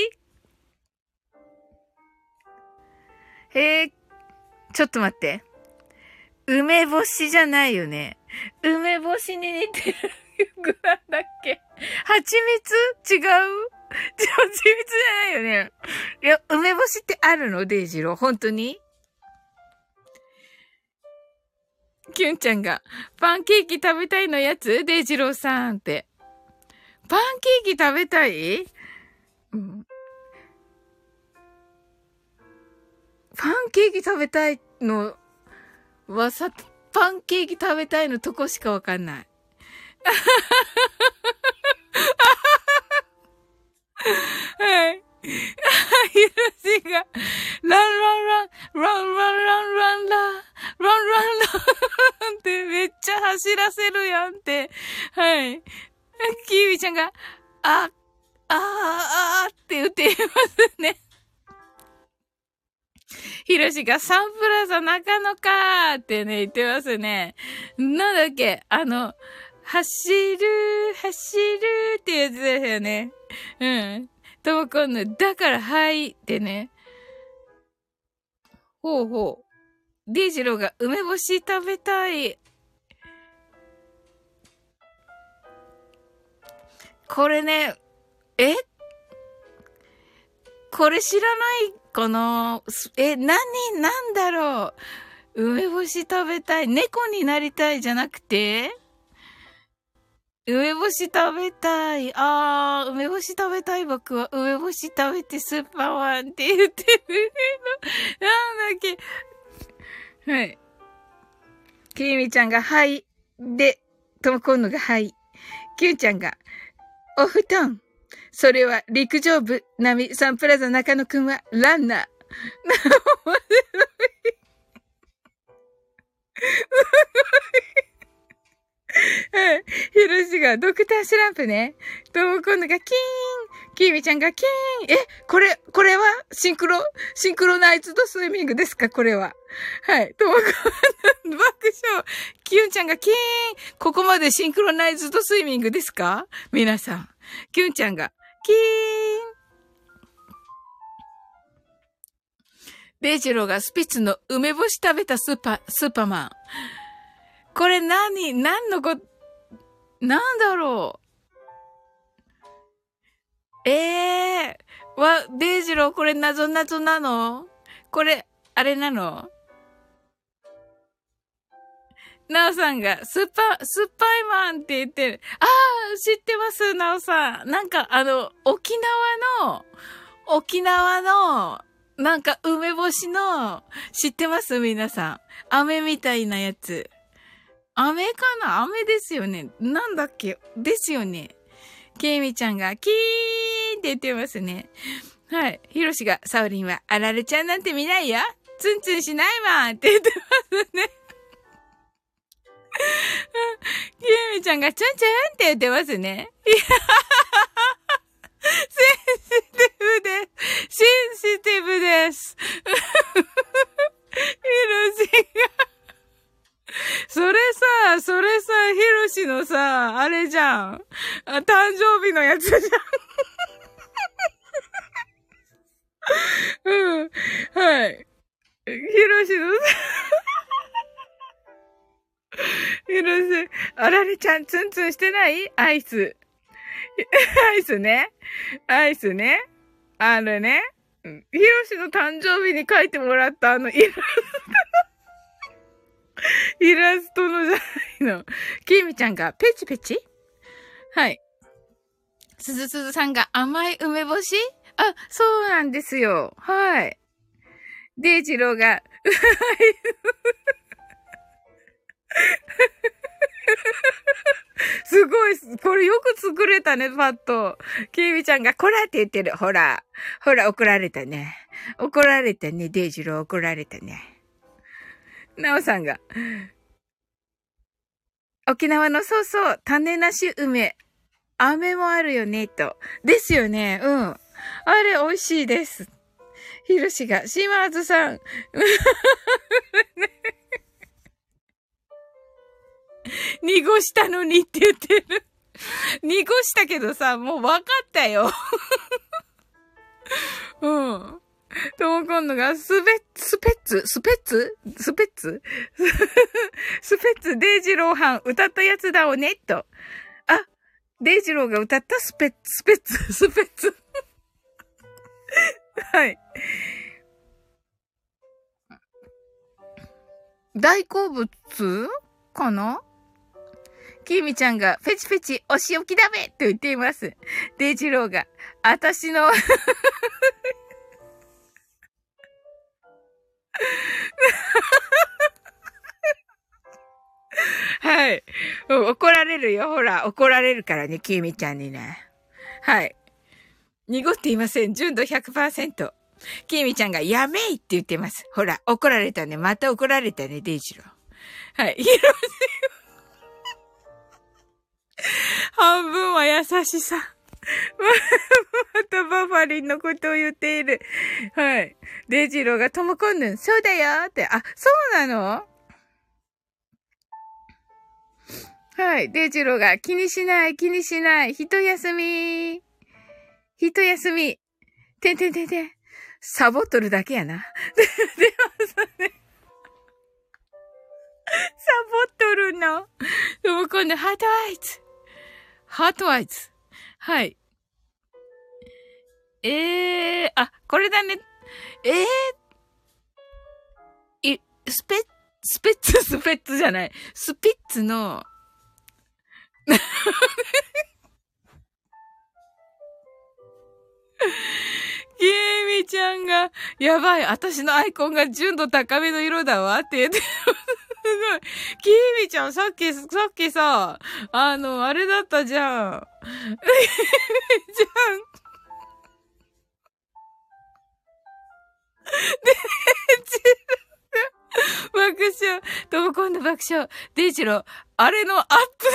へえ、ちょっと待って。梅干しじゃないよね。梅干しに似てる具なんだっけ？蜂蜜？違う？蜂蜜じゃないよね。いや、梅干しってあるの？デイジロー本当に？キュンちゃんが、パンケーキ食べたいのやつ？デイジローさんって。パンケーキ食べたい？うん。パンケーキ食べたいのはさ、パンケーキ食べたいのとこしかわかんない。はい。ひろしが、ランランラン、ランランランランラン、ランランランってめっちゃ走らせるやんって。はい。キービちゃんが、あ、ああ、あって言っていますね。ひろしがサンプラザ中野かーってね、言ってますね。なんだっけあの、走る、走るってやつですよね。うん。ともこんの、だからはいってね。ほうほう。デイジローが梅干し食べたい。これね、え？これ知らないかな？え、何、なんだろう？梅干し食べたい。猫になりたいじゃなくて？梅干し食べたい。あー、梅干し食べたい僕は梅干し食べてスーパーワンって言ってるの。なんだっけ？はい。きみちゃんがはい。で、ともこんのがはい。きゅんちゃんが、お布団。それは陸上部、波、サンプラザ中野くんはランナー。面白い。はい。ヒロシがドクターシュランプね。ともこんのがキーン。キーミちゃんがキーン。え、これ、これは？シンクロ？シンクロナイズドスイミングですか？これは。はい。ともこんの爆笑。キュンちゃんがキーン。ここまでシンクロナイズドスイミングですか？皆さん。キュンちゃんがキーン。ベイジローがスピッツの梅干し食べたスーパー、スーパーマン。これ何何のこ、なんだろうええー、わ、デイジローこれ謎謎なの？これ、あれなの？なおさんが、スーパー、スーパイマンって言ってる。ああ、知ってます、なおさん。なんか、あの、沖縄の、沖縄の、なんか、梅干しの、知ってます？皆さん。飴みたいなやつ。飴かな？飴ですよね。なんだっけ？ですよね。ケイミちゃんが、キーンって言ってますね。はい。ヒロシが、サウリンは、あられちゃんなんて見ないよツンツンしないわって言ってますね。ケイミちゃんが、チュンチュンって言ってますね。いやセンシティブです。センシティブです。ヒロシが それさ、それさ、ヒロシのさ、あれじゃん。あ、誕生日のやつじゃん。うん。はい。ヒロシのさ、ヒロシ、あられちゃんツンツンしてない？アイス。アイスね。アイスね。あれね。ヒロシの誕生日に書いてもらったあのイラスト。イラストのじゃないの。キミちゃんがペチペチ？はい。すずすずさんが甘い梅干し？あ、そうなんですよ。はい。デイジローが、すごい、これよく作れたね、パッと。キービちゃんが、こらって言ってる。ほら。ほら、怒られたね。怒られたね、デイジロー怒られたね。なおさんが、沖縄のそうそう、種なし梅。飴もあるよね、と。ですよね、うん。あれ、美味しいです。ひろしが、島津さん。濁したのにって言ってる。濁したけどさ、もう分かったよ。うん。とも今度が、スペッ、スペッツスペッツ？スペッツ？スペッツ、デイジローハン、歌ったやつだおね、と。あ、デイジローが歌ったスペッツ、スペッツ、スペッツ。はい。大好物かな？きみちゃんが、ペチペチ、お仕置きだめと言っています。デイジローが、あたしの はい。怒られるよ。ほら、怒られるからね、きみちゃんにね。はい。濁っていません。純度100%。きみちゃんが、やめいって言ってます。ほら、怒られたね。また怒られたね、デイジロー。はい。ひろし半分は優しさ。またバファリンのことを言っている。はい。デイジローがともこんぬん、そうだよって。あ、そうなの？はい。デイジローが気にしない、気にしない。一休み。一休み。てんてんてんてん。サボっとるだけやな。で、でもね。サボっとるの？でも今度、ハートアイズ。ハートアイズ。はい。ええー、あ、これだね。ええー、い、スペッ、スペッツ、スペッツじゃない。スピッツの、ゲーミちゃんが、やばい、私のアイコンが純度高めの色だわって言ってすごい。キーミちゃん、さっき、さっきさ、あの、あれだったじゃん。キーミちゃん。デイジロ爆笑。とも今度爆笑。デイジロー、あれのアップ。や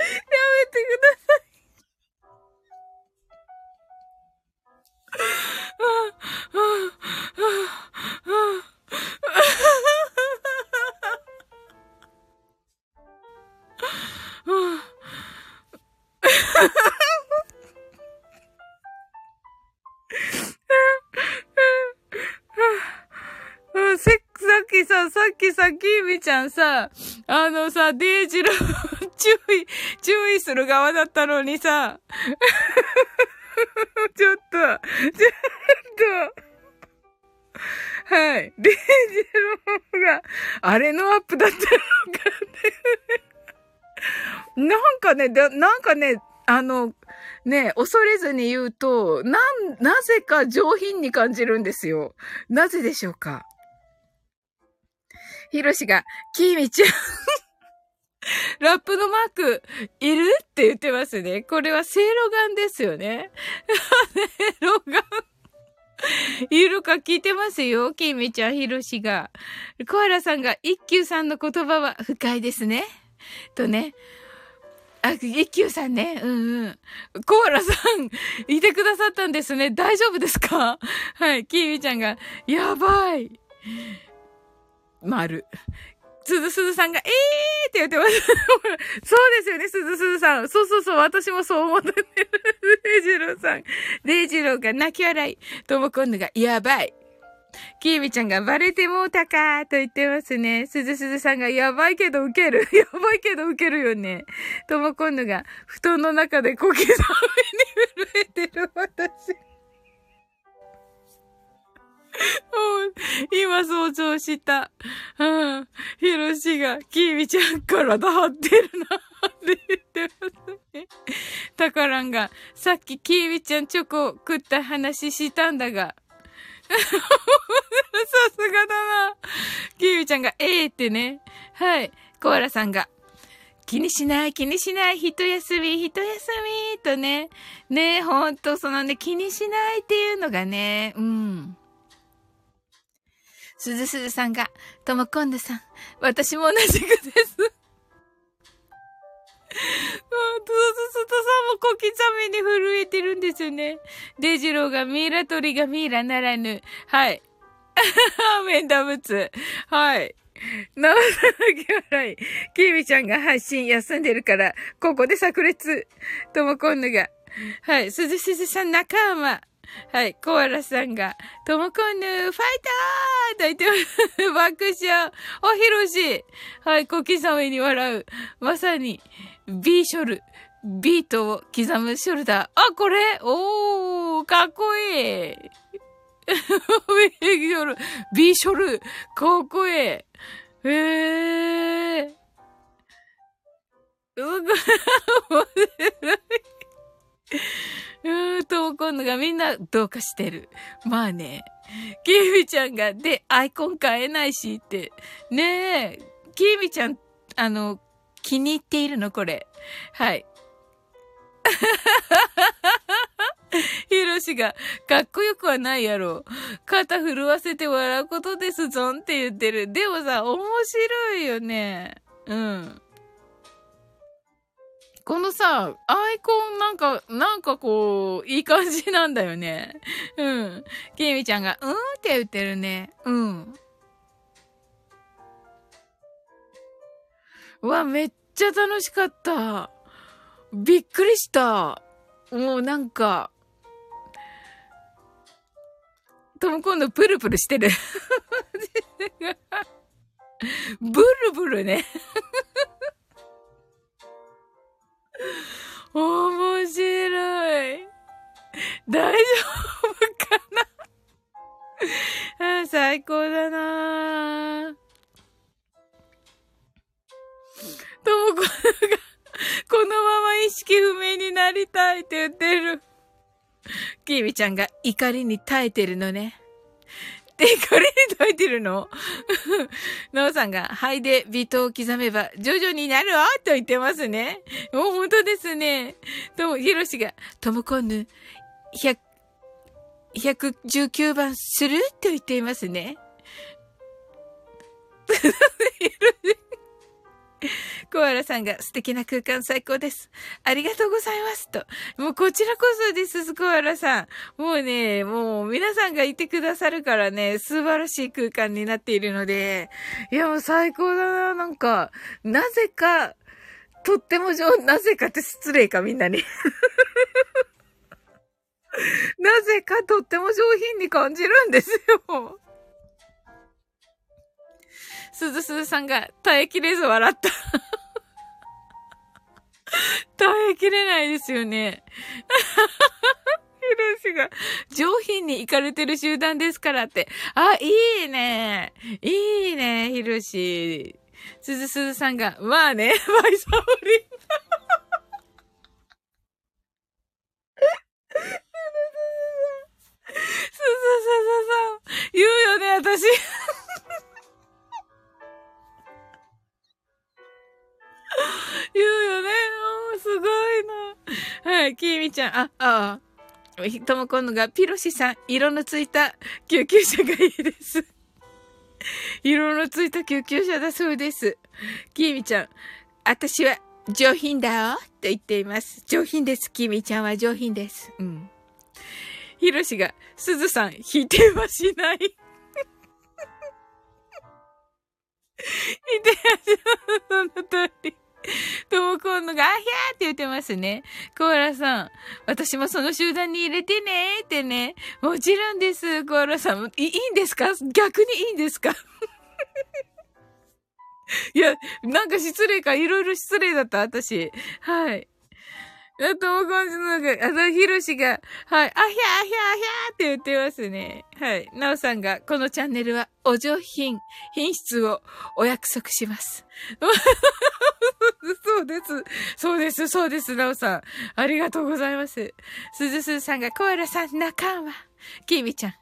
めてくださいああ、ああ、ああ。さっきさ、さっきさ、キーミちゃんさ、あのさ、デイジロ 注意、注意する側だったのにさ、ちょっと、ちょっと。はい。デイジローが、あれのアップだったのかってなんかね、なんかね、あの、ね、恐れずに言うと、なん、なぜか上品に感じるんですよ。なぜでしょうか？ヒロシが、キーミちゃんラップのマーク、いる？って言ってますね。これはセイロガンですよね。セイロガン。いるか聞いてますよ。キミちゃん、ヒロシが。コアラさんが、一休さんの言葉は深いですね。とね。あ、一休さんね。うんうん。コアラさん、いてくださったんですね。大丈夫ですか？はい。キミちゃんが、やばい。丸。すずすずさんが、えーって言ってます。そうですよね、すずすずさん。そうそうそう、私もそう思ってる。デイジローさん。デイジローが泣き笑い。ともこんぬが、やばい。きーみちゃんがバレてもうたかーと言ってますね。すずすずさんがやばいけどウケる。やばいけどウケるよね。ともこんぬが布団の中で小刻みに震えてる私。今想像した。うん。ヒロシが、キーミちゃん体張ってるなって言ってますね。タカランが、さっきキーミちゃんチョコ食った話したんだが、さすがだな。キーミちゃんが、ええー、ってね。はい。コアラさんが、気にしない、気にしない、一休み、一休み、とね。ねほんと、そのね、気にしないっていうのがね、うん。すずすずさんが、ともこんぬさん、私も同じくです。トストさんも小刻みに震えてるんですよね。デジローがミイラ取りがミイラならぬ。はい。メンダムツ。はい。なおさのき笑い。キミちゃんが配信休んでるから、ここで炸裂。ともこんぬが。はい。すずすずさん仲間。はい。コアラさんが、ともこんぬ、ファイターと言ってます。爆笑。おひろし。はい。小刻みに笑う。まさに、ビーショル。ビートを刻むショルダー。あ、これ？おー、かっこいい。ビーショル、ビーショル、かっこいい。へえー。うぐ、面白い。うーんと、今度がみんなどうかしてる。まあね。キーミちゃんが、で、アイコン変えないしって。ねえ、キーミちゃん、あの、気に入っているのこれ。はい。ヒロシが、かっこよくはないやろ。肩震わせて笑うことですぞんって言ってる。でもさ、面白いよね。うん。このさ、アイコンなんか、なんかこう、いい感じなんだよね。うん。ケイミちゃんが、うーんって言ってるね。うん。うわ、めっちゃ楽しかった。びっくりした。もうなんか、トム今度プルプルしてる。ブルブルね。面白い。大丈夫かな？あ最高だなともこが、このまま意識不明になりたいって言ってる。キービちゃんが怒りに耐えてるのね。で、怒りに耐えてるの？ノーさんが、肺で微糖を刻めば徐々になるわと言ってますね。もう本当ですね。とも、ヒロシが、トムコンヌ、100、119番すると言っていますね。コアラさんが素敵な空間最高です。ありがとうございます。と。もうこちらこそです、コアラさん。もうね、もう皆さんがいてくださるからね、素晴らしい空間になっているので、いやもう最高だな、なんか、なぜか、とっても上、なぜかって失礼か、みんなに。なぜかとっても上品に感じるんですよ。すずすずさんが耐えきれず笑った 耐えきれないですよね。ヒロシが上品に行かれてる集団ですからって。あ、いいね。いいね、ヒロシ。すずすずさんが、まあね、バイサオリン。すずすずさん、言うよね、私。言うよね。すごいな。はい、きみちゃん、あ、ああ。ともこんのが、ピロシさん、色のついた救急車がいいです。色のついた救急車だそうです。きみちゃん、私は上品だよと言っています。上品です。きみちゃんは上品です。うん。ひろしが、すずさん、否定はしない。否定はしない。その通り。ともこんのが、あひゃーって言ってますね。コーラさん、私もその集団に入れてねーってね。もちろんです、コーラさん。いいんですか？逆にいいんですか？いや、なんか失礼か、いろいろ失礼だった、私。はい。あともこんじのが、あの、ひろしが、はい、あひゃあひゃあひゃって言ってますね。はい。なおさんが、このチャンネルは、お上品、品質をお約束します。そうです。そうです。そうです。なおさん。ありがとうございます。すずすずさんが、コアラさん仲間。きみちゃん。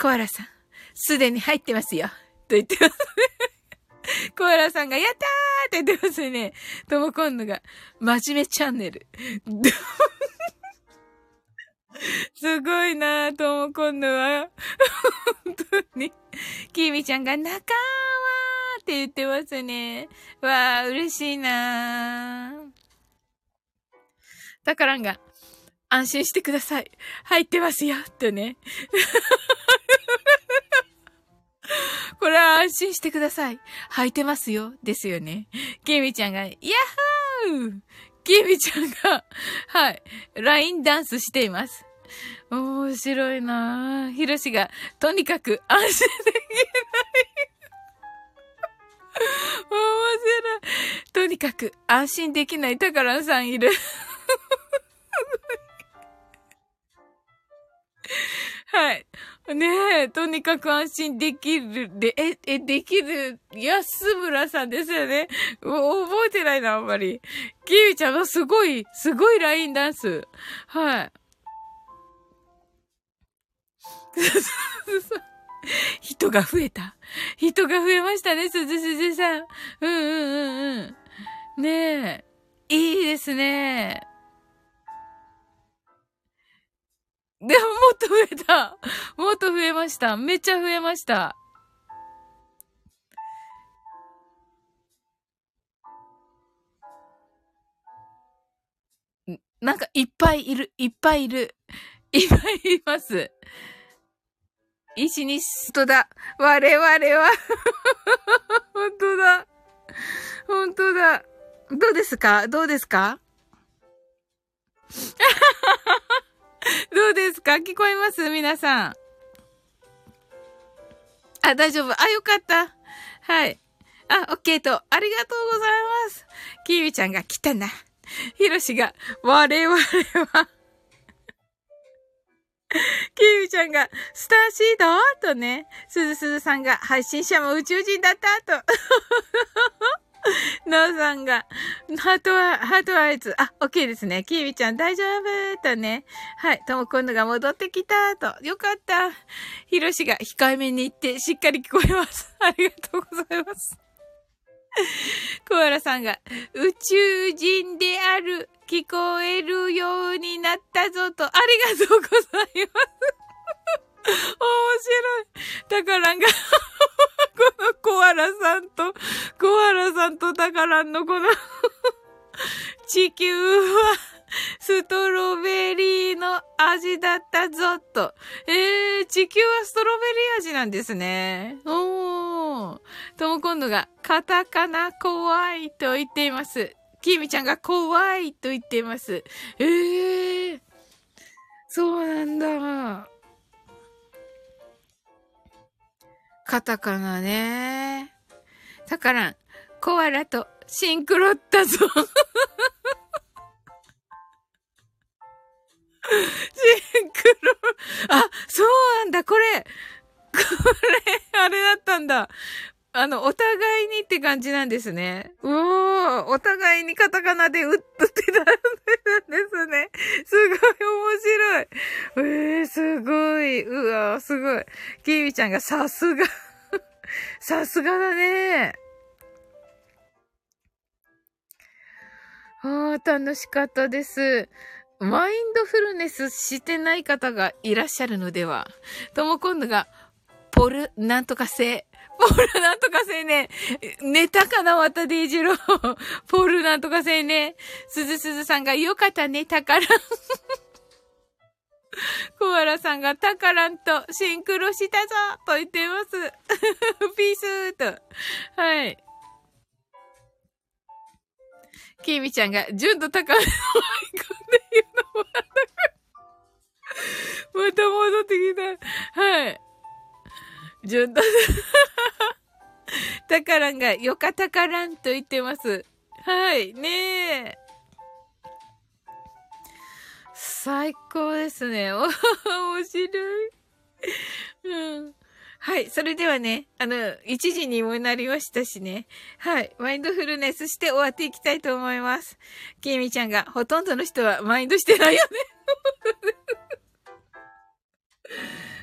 コアラさん、すでに入ってますよ。と言ってますね。コアラさんが、やったーって言ってますね。とも今度が、真面目チャンネル。すごいなぁ、とも今度は。本当に。きみちゃんが、仲間って言ってますね。わー、嬉しいなぁ。たからんが、安心してください。入ってますよ、とね。これは安心してください。履いてますよ。ですよね。ケミちゃんが、ヤッホーケミちゃんが、はい、ラインダンスしています。面白いなぁ。ヒロシが、とにかく安心できない。面白い。とにかく安心できないタカランさんいる。はい。ねえ、とにかく安心できる、で、え、え、できる、安村さんですよね。覚えてないな、あんまり。キーウちゃんのすごい、すごいラインダンス。はい。人が増えた。人が増えましたね、すずすずさん。うんうんうんうん。ねえ。いいですね。でももっと増えた。もっと増えました。めっちゃ増えました。なんかいっぱいいる、いっぱいいる。いっぱいいます。石に、本当だ。我々は 本当だ。本当だ。どうですか？どうですか？どうですか？聞こえます？皆さん。あ、大丈夫。あ、よかった。はい。あ、オッケーと、ありがとうございます。キーミちゃんが来たな。ヒロシが、我々は キーミちゃんが、スターシードとね、すずすずさんが、配信者も宇宙人だった？と。ノーさんが、ハートは、ハートはあいつ、あ、オッケーですね。キービちゃん大丈夫？とね。はい。とも今度が戻ってきたと。よかった。ヒロシが控えめに言ってしっかり聞こえます。ありがとうございます。コアラさんが、宇宙人である、聞こえるようになったぞと、ありがとうございまランのこの 地球は、ストロベリーの味だったぞ、と。えー、地球はストロベリー味なんですね。おー。とも今度が、カタカナ怖いと言っています。キミちゃんが怖いと言っています。えー。そうなんだ。カタカナね。だからん、コアラとシンクロったぞ。シンクロ、あ、そうなんだ、これ。これ、あれだったんだ。あの、お互いにって感じなんですね。うおー、お互いにカタカナで打ってたんですね。すごい面白い。えー、すごい。うわすごい。キービちゃんがさすが。さすがだね。ああ、楽しかったです。マインドフルネスしてない方がいらっしゃるのではとも今度が、ポル、なんとか性。ポルなんとか性ね。寝たかな、またデイジロー。ポルなんとか性ね。すずすずさんがよかったね、宝。コアラさんがタカランとシンクロしたぞと言ってます。ピースーと。はい。キーミちゃんが、純とタカランを追い込んでいるのは、また戻ってきた。はい。純と、タカランが、よかタカランと言ってます。はい。ねえ。最高ですね。お、面白い。うん。はい。それではね、あの、1時にもなりましたしね。はい。マインドフルネスして終わっていきたいと思います。きみちゃんが、ほとんどの人はマインドしてないよね。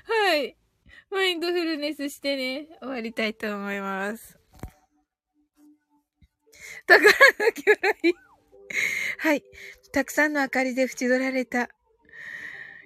はい。マインドフルネスしてね、終わりたいと思います。宝の魚雷。はい。たくさんの明かりで縁取られた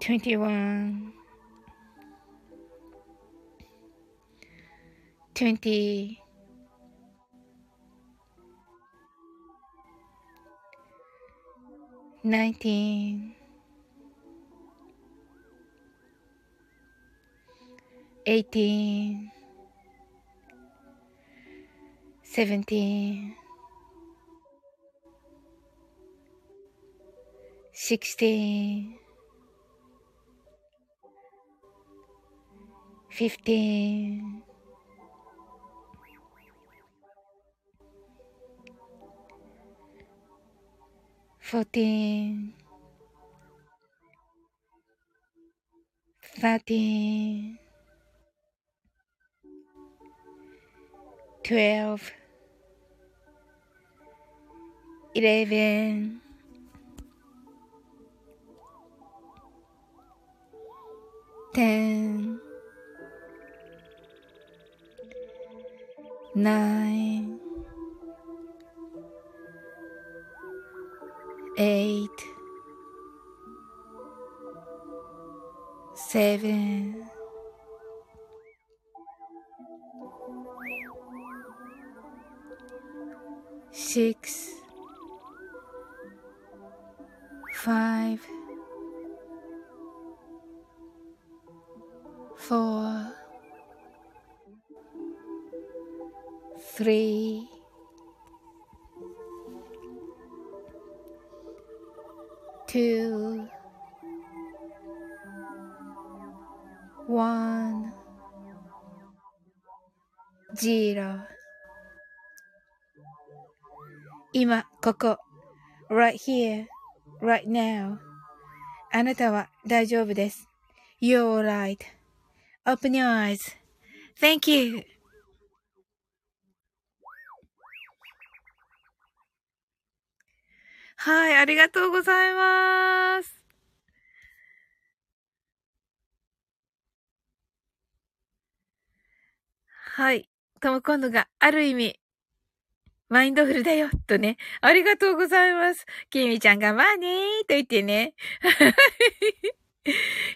21 20 19 18 17 16 fifteen, fourteen, thirteen, twelve, eleven. 10奈。ここ。right here, right now. あなたは大丈夫です。You're alright.Open your eyes.Thank you. はい、ありがとうございます。はい。ともこんぬがある意味、 mindful だよ、とね。ありがとうございます。きみちゃんがまあねー、と言ってね。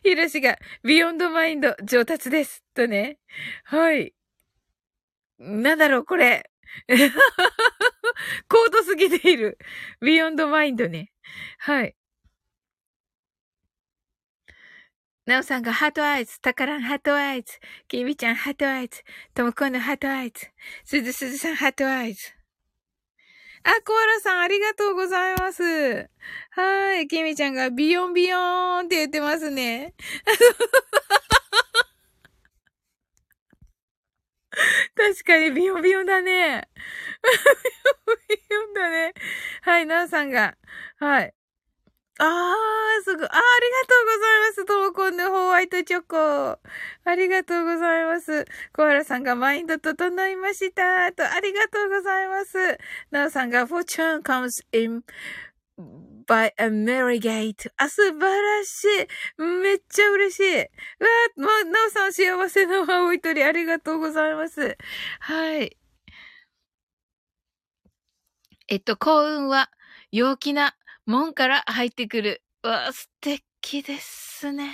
ひろしが、 beyond mind 上達です。とね。はい。なんだろう、これ。高度すぎている。 beyond mind ね。はい。なおさんが heart eyes、タカラン heart eyes、キミちゃん heart eyes、ともこんぬ heart eyes、すずすずさん heart eyes。あ、コアラさんありがとうございます。はい。キミちゃんがビヨンビヨーンって言ってますね。確かにビヨンビヨンだね。ビヨンビヨンだね。はい、なおさんが。はい。あー、すごい。あ、ありがとうございます。トモコンのホワイトチョコ。ありがとうございます。コアラさんがマインド整いました。と、ありがとうございます。ナオさんが Fortune comes in by a merry gate. あ、素晴らしい。めっちゃ嬉しい。うわま、ナオさん幸せの青い鳥ありがとうございます。はい。えっと、幸運は陽気な門から入ってくる。わ、素敵ですね。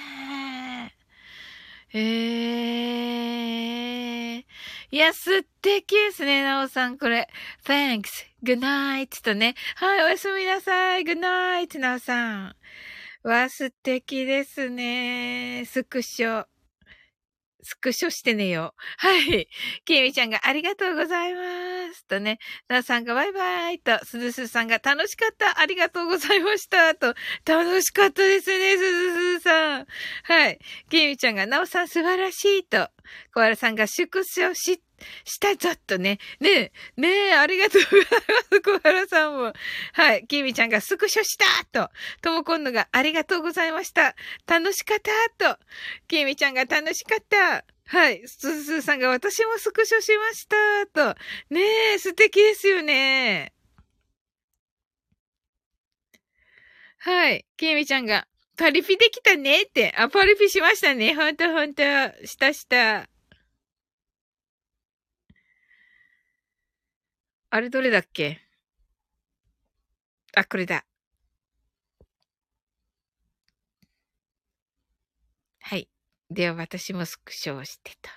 えー。いや、素敵ですね、なおさん、これ。thanks, good night とね。はい、おやすみなさい。good night, なおさん。わ、素敵ですね。スクショ。スクショしてねよ。はい。きみちゃんがありがとうございます。とね、なさんがバイバイと、すずすさんが楽しかった。ありがとうございました。と、楽しかったですね、すずすさん。はい。きみちゃんがなおさん素晴らしい。と、小原さんが縮小し、したぞっとね。ねえ、ねえ、ありがとうございます。小原さんも。はい。きみちゃんがスクショしたと。ともこんのがありがとうございました。楽しかったと。きみちゃんが楽しかった。はい。すずすさんが私もスクショしましたと。ねえ、素敵ですよね。はい。きみちゃんが、パリピできたねって。あ、パリピしましたね。ほんとほんと。したした。あれどれだっけ？あ、これだ。はい。では私もスクショをしてた。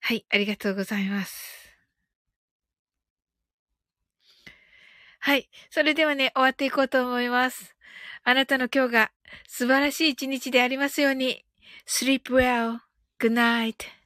はい、ありがとうございます。はい。それではね、終わっていこうと思います。あなたの今日が素晴らしい一日でありますように。sleep well. good night.